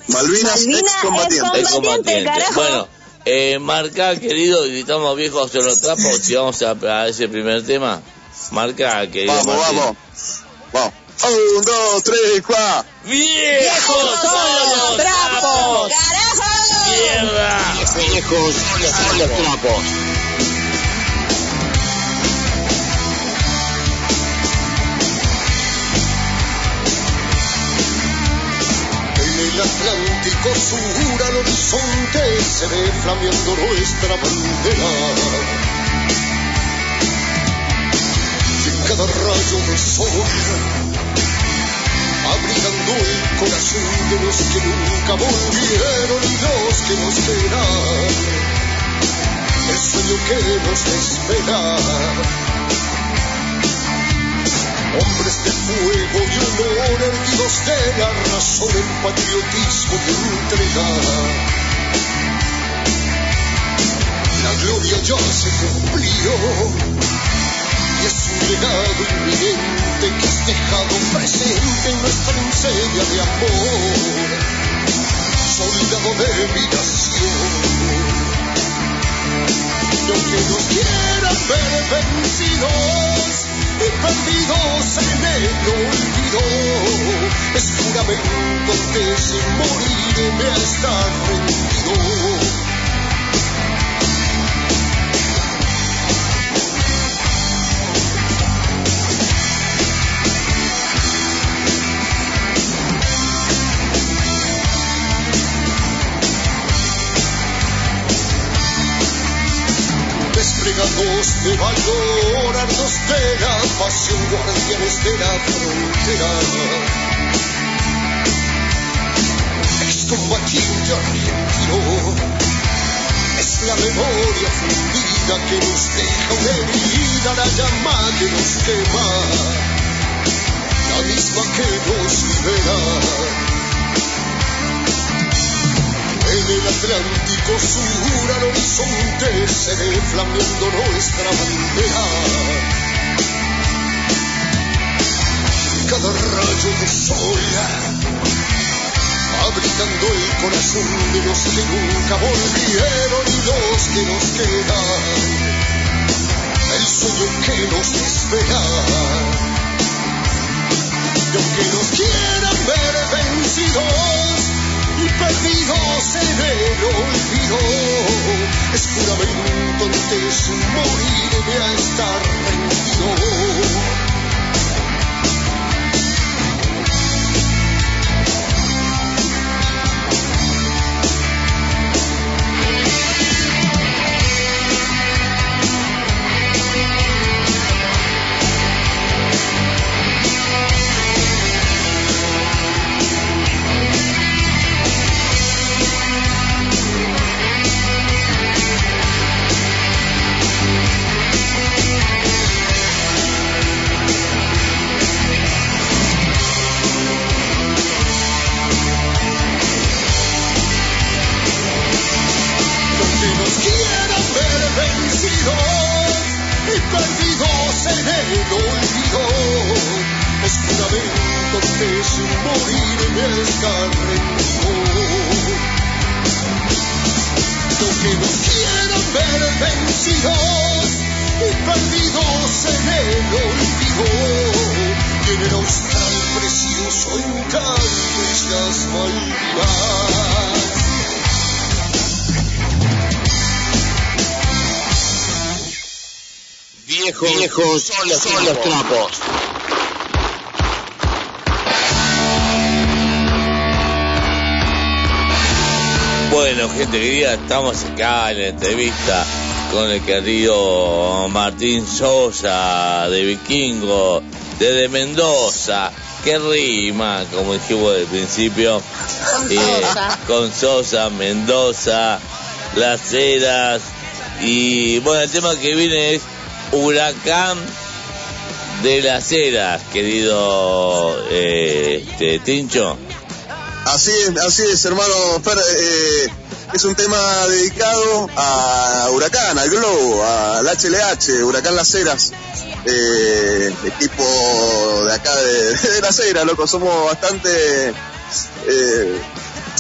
Malvinas, Malvina ex combatiente. Es combatiente. Bueno, eh, marca, querido, gritamos viejos son los trapos y vamos a, a ese primer tema. Marca, querido. Vamos, Martín. vamos, vamos. Un, dos, tres, cuatro. ¡Viejos son los trapos! ¡Mierda! En el Atlántico sur al horizonte se ve flameando nuestra bandera. Y en cada rayo de sol, abrigando el corazón de los que nunca volvieron y los que nos verán. El sueño que nos espera. Hombres de fuego y honor, erguidos de la razón, el patriotismo de entrega. La gloria ya se cumplió y es un legado inminente que has dejado presente en nuestra enseña de amor. Soldado de mi nación. Y aunque nos quieran ver vencidos y perdidos en el olvido. Es juramento que sin morir me ha estar rendido. Desplegados de valor, ardos de la pasión, guardianes de la frontera. Excombatiente argentino, es la memoria fundida que nos deja una herida, la llama que nos quema, la misma que nos libera. En el Atlántico sur al horizonte se ve flameando nuestra bandera. Cada rayo de sol abrigando el corazón de los que nunca volvieron y los que nos quedan. El sueño que nos espera. Y aunque nos quieran ver vencidos, perdidos en el olvido. Es juramento antes morirme a estar rendido. Son los, son los trapos. Bueno, gente querida, estamos acá en la entrevista con el querido Martín Sosa de Vikingo, desde Mendoza. Qué rima, como dijimos al principio. Con Eh, Sosa. con Sosa, Mendoza, Las Heras. Y bueno, el tema que viene es Huracán de las Heras, querido eh, este, Tincho. Así es, así es, hermano eh, es un tema dedicado a Huracán, al Globo, al HLH, Huracán Las Heras. Eh, equipo de acá de, [LAUGHS] de Las Heras, loco. Somos bastante.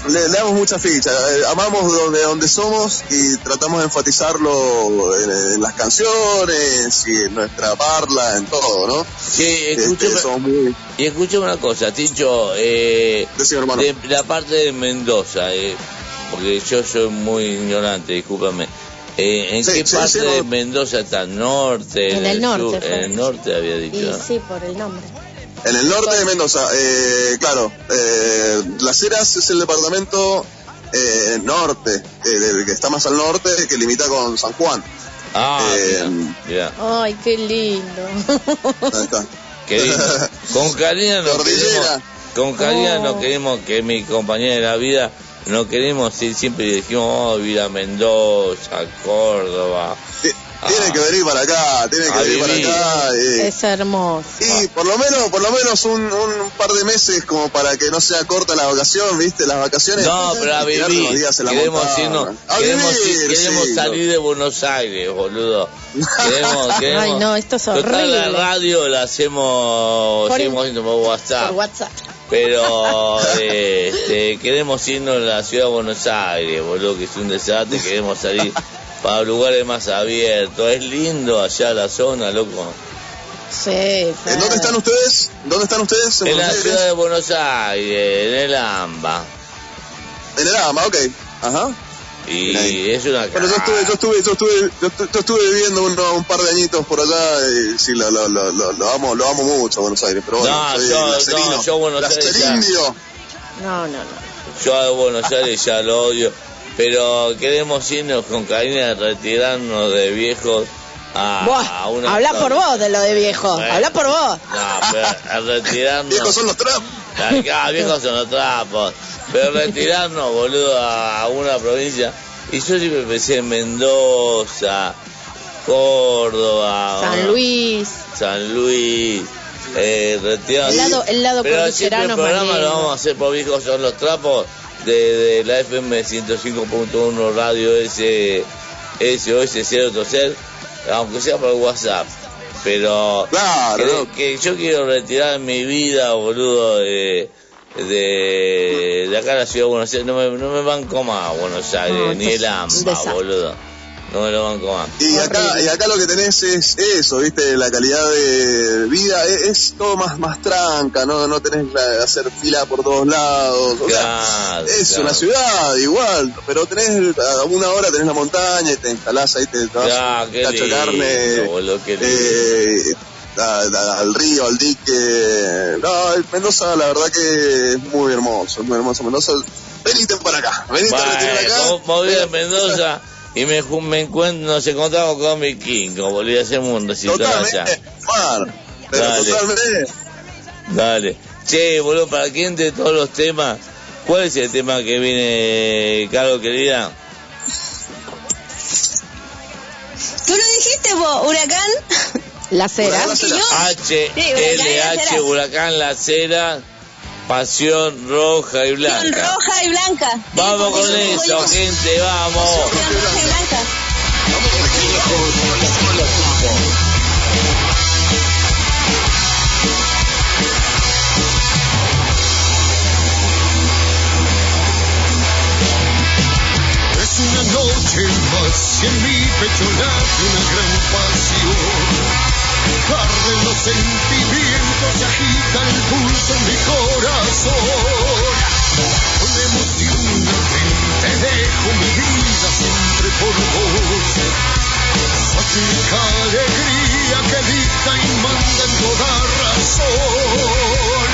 Le, le damos mucha ficha. eh, amamos donde, donde somos y tratamos de enfatizarlo en, en las canciones y en nuestra parla, en todo, ¿no? Sí, escúchame, Este, muy- y escúchame una cosa, Tincho, eh, de la parte de Mendoza, eh, porque yo soy muy ignorante, discúlpame. Eh, ¿En Sí, qué sí, parte sí, no. de Mendoza está? ¿Norte? En el norte, sur? En el norte había Y dicho. sí, por el nombre. En el norte de Mendoza, eh, claro. Eh, Las Heras es el departamento eh, norte, eh, del que está más al norte, que limita con San Juan. Ah, Eh, mira. Ay, qué lindo. ahí está. [LAUGHS] Qué lindo. Con [LAUGHS] Karina nos queremos, con Karina Oh. nos queremos, que es mi compañera de la vida, no queremos ir siempre y dijimos, vamos a ir a Mendoza, Córdoba. Tiene que venir para acá, tiene que venir para acá. eh, Es hermoso. y por lo menos, por lo menos un, un par de meses como para que no sea corta la vacación, ¿viste? Las vacaciones. No, pero a vivir. unos días en la Queremos, irnos, A queremos, vivir, ir- queremos sí, salir de Buenos Aires, boludo. Queremos, [LAUGHS] queremos, Ay, no, esto es Total, la horrible. radio la hacemos, Por- seguimos haciendo por WhatsApp. Por WhatsApp. Pero eh, este, queremos irnos a la ciudad de Buenos Aires, boludo, que es un desastre. Queremos salir [LAUGHS] para lugares más abiertos. Es lindo allá la zona, loco. Sí, ¿En dónde están ustedes? ¿Dónde están ustedes? En la ciudad de Buenos Aires, en el AMBA. En el AMA, ok. Ajá. Y es una Bueno, yo estuve, yo estuve, yo estuve, yo, estu- yo estuve viviendo uno- un par de añitos por allá y sí, lo, lo, lo, lo, lo amo, lo amo mucho a Buenos Aires, pero bueno, No, soy yo- lacerino, no, yo Buenos Aires ya-. No, no, no. Yo a Buenos Aires ya lo odio, pero queremos irnos con Karina, retirarnos de viejos a, a Buah, una... habla por vos de lo de viejo. Bueno. Habla por vos. No, pero [LAUGHS] a retirarnos... Viejos son los trapos. Acá, viejos son los trapos. Pero retirarnos, boludo, a, a una provincia. Y yo siempre pensé en Mendoza, Córdoba, San Luis. San Luis, eh, retirarnos. El lado- el lado Pero siempre el programa lo vamos a hacer por viejos son los trapos de, de la FM 105.1 Radio S, SOS 030, aunque sea por WhatsApp. Pero Claro, que, que yo quiero retirar mi vida, boludo, de, de, de acá a la ciudad de Buenos Aires. No me, no me banco más Buenos Aires, No, ni el AMBA, boludo. No me lo banco más. Y acá, y acá lo que tenés es eso, viste, la calidad de vida es, es todo más, más tranca, no, no tenés que hacer fila por todos lados. o sea, Claro, es claro. una ciudad igual, pero tenés a una hora tenés la montaña y te instalás ahí, te vas un qué cacho de carne, boludo, qué lindo. eh, a- a- al río, al dique. No, Mendoza la verdad que es muy hermoso, es muy hermoso. Mendoza, venite para acá, venite a retirar acá. Bueno, voy a Mendoza y me, me encuentro, nos encontramos con mi King, como volví a un recitón allá. Totalmente, Juan, pero Dale. totalmente. Dale. Che, boludo, para quién de todos los temas, ¿cuál es el tema que viene, Carlos, querida? ¿Tú lo dijiste vos, huracán? La cera. H, L, H. Huracán La Cera, Pasión Roja y Blanca. roja y blanca. Vamos con eso, gente, vamos. Son roja y blanca. Es una noche más y en mi pecho late una gran pasión. Arden los sentimientos, se agita el pulso en mi corazón. Con emoción te dejo mi vida siempre por vos. Sos única alegría que dicta y manda en toda razón.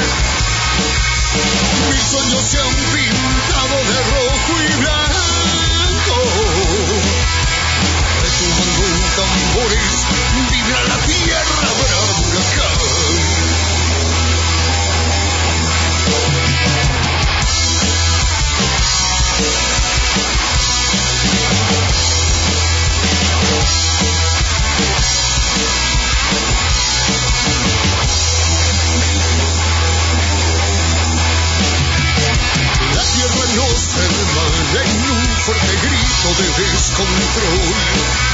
Mis sueños se han pintado de rojo y blanco. Tambores, vibra la tierra bravo huracán. La tierra nos hermana en un fuerte grito de descontrol.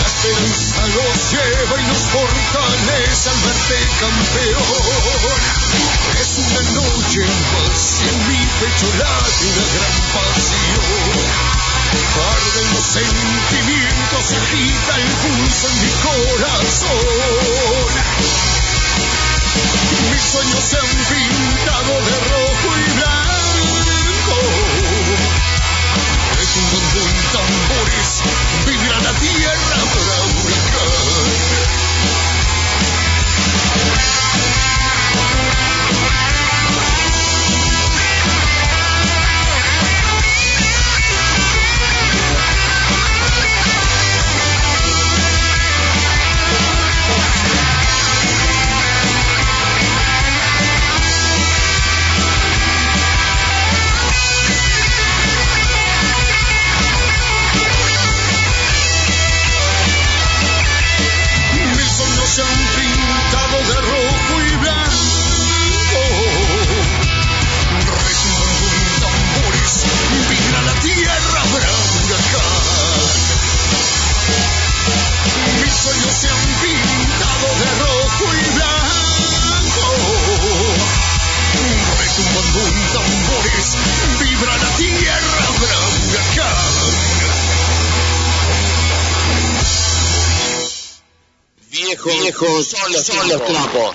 La esperanza los lleva y nos fortalece al verte campeón. Es una noche más y en mi pecho late una gran pasión. Arden los sentimientos, se agita el pulso en mi corazón. Mis sueños se han pintado de rojo y blanco. Tambores, vibra la tierra Viejos son los, son los trapos.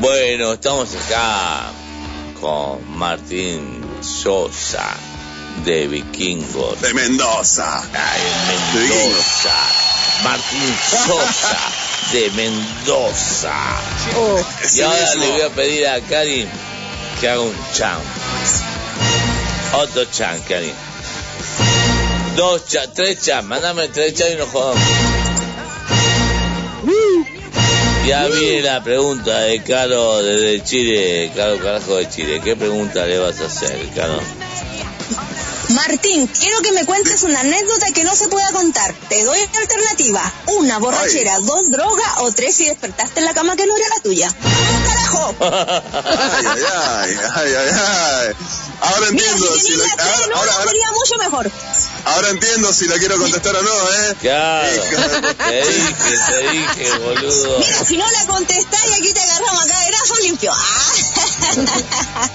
Bueno, estamos acá con Martín Sosa de Vikingos. De Mendoza. Ay, Mendoza. Martín Sosa de Mendoza. y ahora le voy a pedir a Karin que haga un chan. Otro chan, Karin. Dos chan, tres chan. Mándame tres chan y nos jodamos. Ya viene la pregunta de Caro desde Chile, Caro Carajo de Chile. ¿Qué pregunta le vas a hacer, Caro? Martín, quiero que me cuentes una anécdota que no se pueda contar. Te doy alternativa. Una, borrachera. Dos, droga. O tres, si despertaste en la cama que no era la tuya. Ay, ay, ay, ay, ay, ay. Ahora Mira, entiendo si si la, ahora, no, ahora, ahora- sería mucho mejor. ahora entiendo si la quiero contestar o no, ¿eh? Claro, [LAUGHS] te dije, te dije, boludo. Mira, si no la contestás y aquí te agarramos acá de graso limpio. Ah.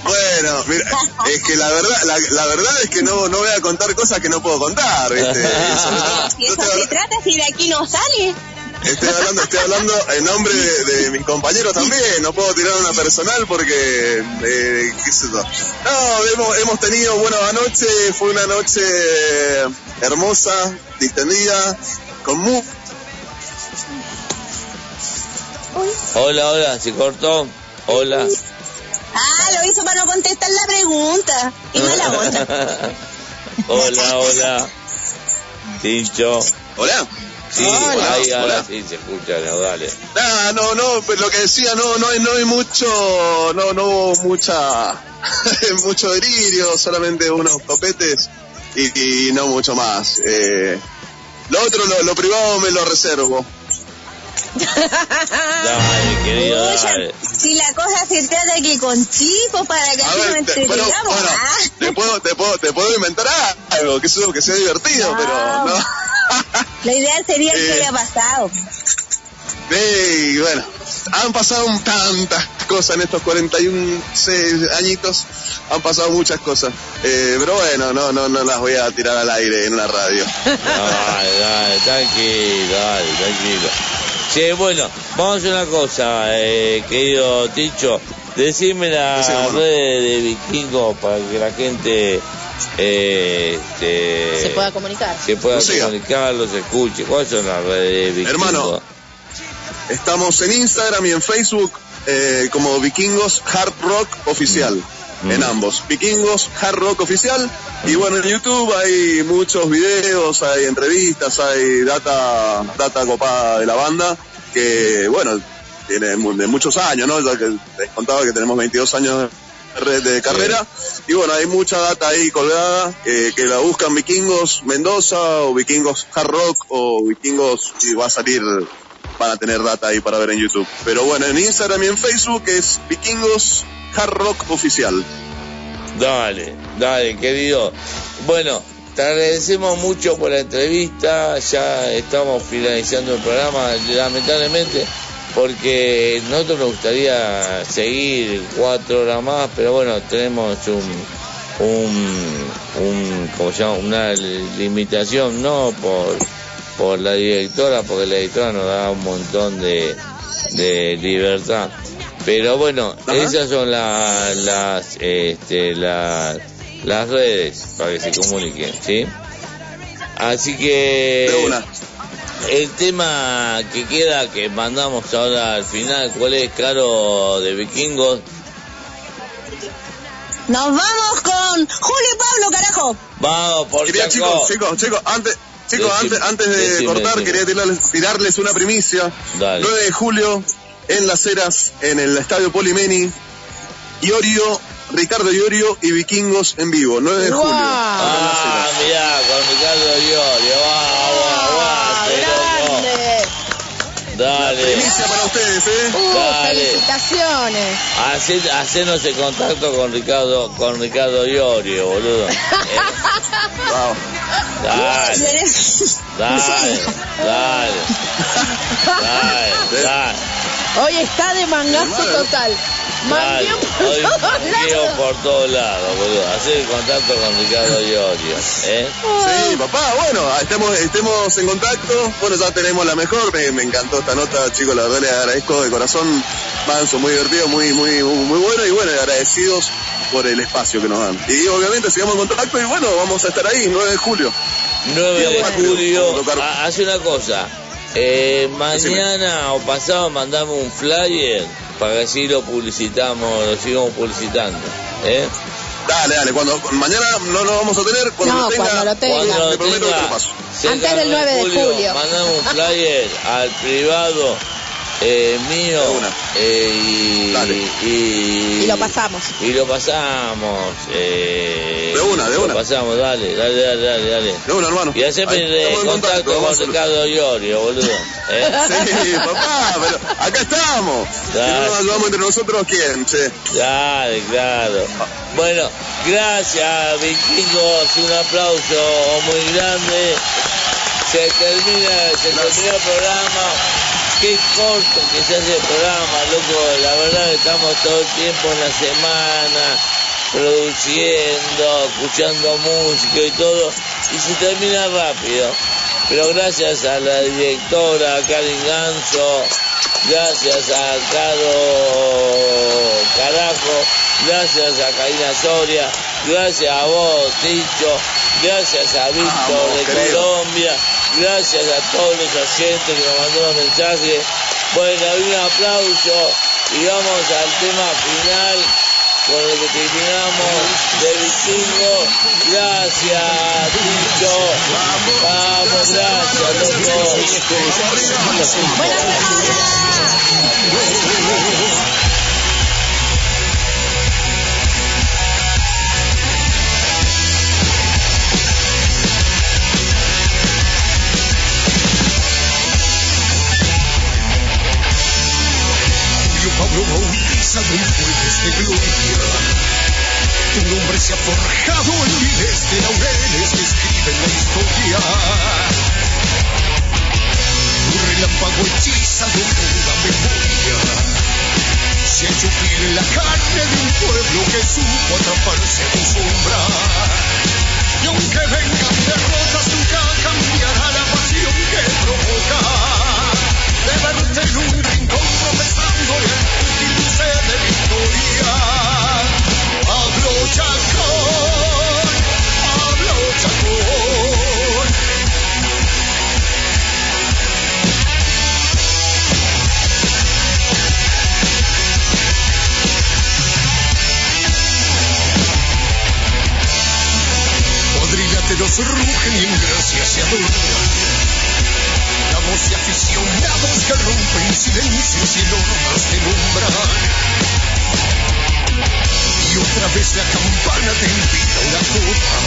Bueno, mira, es que la verdad, la, la verdad es que no, no voy a contar cosas que no puedo contar, ¿viste? Y sobre todo- Si eso se trata, si de aquí no sale. Estoy hablando, estoy hablando en nombre de, de mis compañeros también, no puedo tirar una personal porque, eh, qué sé yo. No, hemos, hemos tenido buena noche, fue una noche hermosa, distendida, con mu Hola, hola, ¿se cortó? Hola. Ah, lo hizo para no contestar la pregunta. Y mala [LAUGHS] onda. hola, hola. Tincho. Hola. Sí, Hola. ahí ahora sí se escucha, no, dale. Ah, no, no, pues lo que decía, no, no hay, no hay mucho, no, no hubo mucha, [LAUGHS] mucho delirio, solamente unos copetes y, y no mucho más. Eh, lo otro, lo, lo privado me lo reservo. [LAUGHS] Dale, querido, Oye, dale. si la cosa se trata que con chicos para que A ver, te, bueno, ah. te puedo, te puedo, te puedo inventar algo, que, eso, que sea divertido, pero no. La idea sería que Eh. haya pasado. Sí, bueno, han pasado tantas cosas en estos 41 se- añitos, han pasado muchas cosas. Eh, pero bueno, no, no, no las voy a tirar al aire en la radio. [LAUGHS] Dale, dale, tranquilo, dale, tranquilo. Sí, bueno, vamos a hacer una cosa, eh, querido Ticho. Decime la Decime, hermano. red de Vikingo para que la gente eh, este, Se pueda comunicar. se pueda comunicar, los escuche. ¿Cuáles son las redes de Vikingo? Hermano. Estamos en Instagram y en Facebook eh, como Vikingos Hard Rock Oficial. En ambos. Vikingos Hard Rock Oficial. Y bueno, en YouTube hay muchos videos, hay entrevistas, hay data, data copada de la banda. Que bueno, tiene de muchos años, ¿no? Ya que les contaba que tenemos 22 años de carrera. Y bueno, hay mucha data ahí colgada eh, que la buscan Vikingos Mendoza o Vikingos Hard Rock o Vikingos y va a salir, van a tener data ahí para ver en YouTube. Pero bueno, en Instagram y en Facebook es Vikingos Hard Rock Oficial. Dale, dale, querido. Bueno, te agradecemos mucho por la entrevista. Ya estamos finalizando el programa, lamentablemente, porque nosotros nos gustaría seguir cuatro horas más, pero bueno, tenemos un, un, un ¿cómo se llama? Una limitación, no por, por la directora, porque la directora nos da un montón de, de libertad. Pero bueno, esas son la- las, este, las, las redes para que se comuniquen, ¿sí? Así que. El tema que queda, que mandamos ahora al final, ¿cuál es, Caro, de Vikingos? Nos vamos con Julio y Pablo, carajo. Vamos, por Quería, chicos, chicos, chicos, antes, chicos, Decime, antes, antes de decime, cortar, decime. quería tirarles, tirarles una primicia. Dale. 9 de julio, en Las Heras, en el Estadio Polimeni, Iorio, Ricardo Iorio y Vikingos en vivo, 9 de julio. Ah, mirá, con Ricardo Iorio, vamos, aguante, loco. Grande. Dale. Primicia para ustedes, ¿eh? Uh, Dale. felicitaciones. Hacé- Hacenos el contacto con Ricardo, con Ricardo Iorio, boludo. [LAUGHS] Eh, Vamos. Dale, dale, [LAUGHS] dale, dale, dale. Hoy está de mangazo total. Mangueo por Hoy todos mangueo lados. por todos lados, boludo. Hacer el contacto con Ricardo Iorio, ¿eh? Sí, papá, bueno, estemos, estemos en contacto. Bueno, ya tenemos la mejor. Me, me encantó esta nota, chicos. La verdad les agradezco de corazón. Manso, muy divertido, muy, muy, muy bueno. Y bueno, agradecidos por el espacio que nos dan. Y obviamente sigamos en contacto. Y bueno, vamos a estar ahí, 9 de julio. 9 Día de julio. vamos a tocar. Ha- Hace una cosa. Eh, mañana o pasado mandamos un flyer para que así lo publicitamos, lo sigamos publicitando. ¿eh? Dale, dale. Cuando, mañana no lo vamos a tener. Cuando No, lo tenga, cuando lo tenga. Cuando te prometo que te tenga lo paso. cerca Antes del 9 de julio. Mandamos un flyer al privado eh, mío eh, y, y, Y lo pasamos. y lo pasamos. Eh, De una, de lo una. pasamos, dale, dale, dale, dale. dale. De una, hermano. Y haceme Ahí el estamos en contacto, contacto, con vamos a- Ricardo Iorio, boludo. ¿eh? [LAUGHS] Sí, papá, pero acá estamos. Si no nos ayudamos entre nosotros, ¿quién? Che. Dale, claro. Bueno, gracias, vikingos. Un aplauso muy grande. Se termina, se terminó el programa. Qué corto que se hace el programa, loco. La verdad estamos todo el tiempo en la semana produciendo, escuchando música y todo. Y se termina rápido. Pero gracias a la directora Karin Ganso, gracias a Caro Carajo, gracias a Karina Soria, gracias a vos, Ticho, gracias a Víctor Vamos, de querido. Colombia, gracias a todos los oyentes que nos mandaron mensajes. Bueno, un aplauso y vamos al tema final con el que terminamos de Vikingo. Gracias, Ticho. Vamos, gracias, loco. Julio un jueves de gloria. Tu nombre se ha forjado en miles de laureles que escriben la historia. Tu relámpago hechiza de honda memoria. Se ha hecho en la carne de un pueblo que supo atraparse a tu sombra. Y aunque vengan derrotas, nunca cambiará la pasión que provoca. De verte en un rincón rugen y en gracia se voz de aficionados que rompen silencios y normas que nombran. Y otra vez la campana te invita a una copa.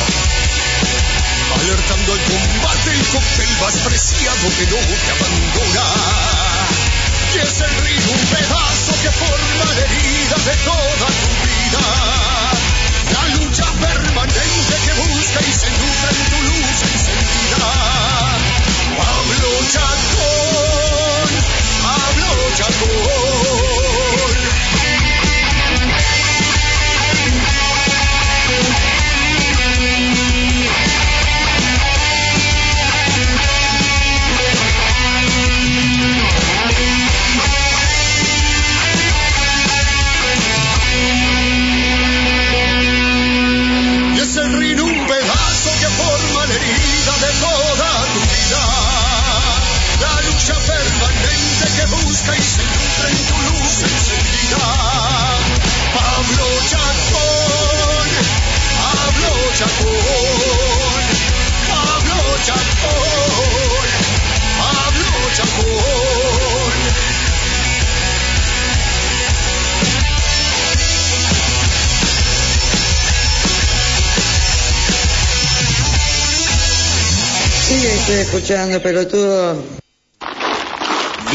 Alertando al combate el cóctel más preciado que no te abandona. Y es el río un pedazo que forma la herida de toda tu vida. La lucha permanente que busca y se nutre en tu luz encendida. Pablo Chacón, Pablo Chacón. Escuchando, pelotudo.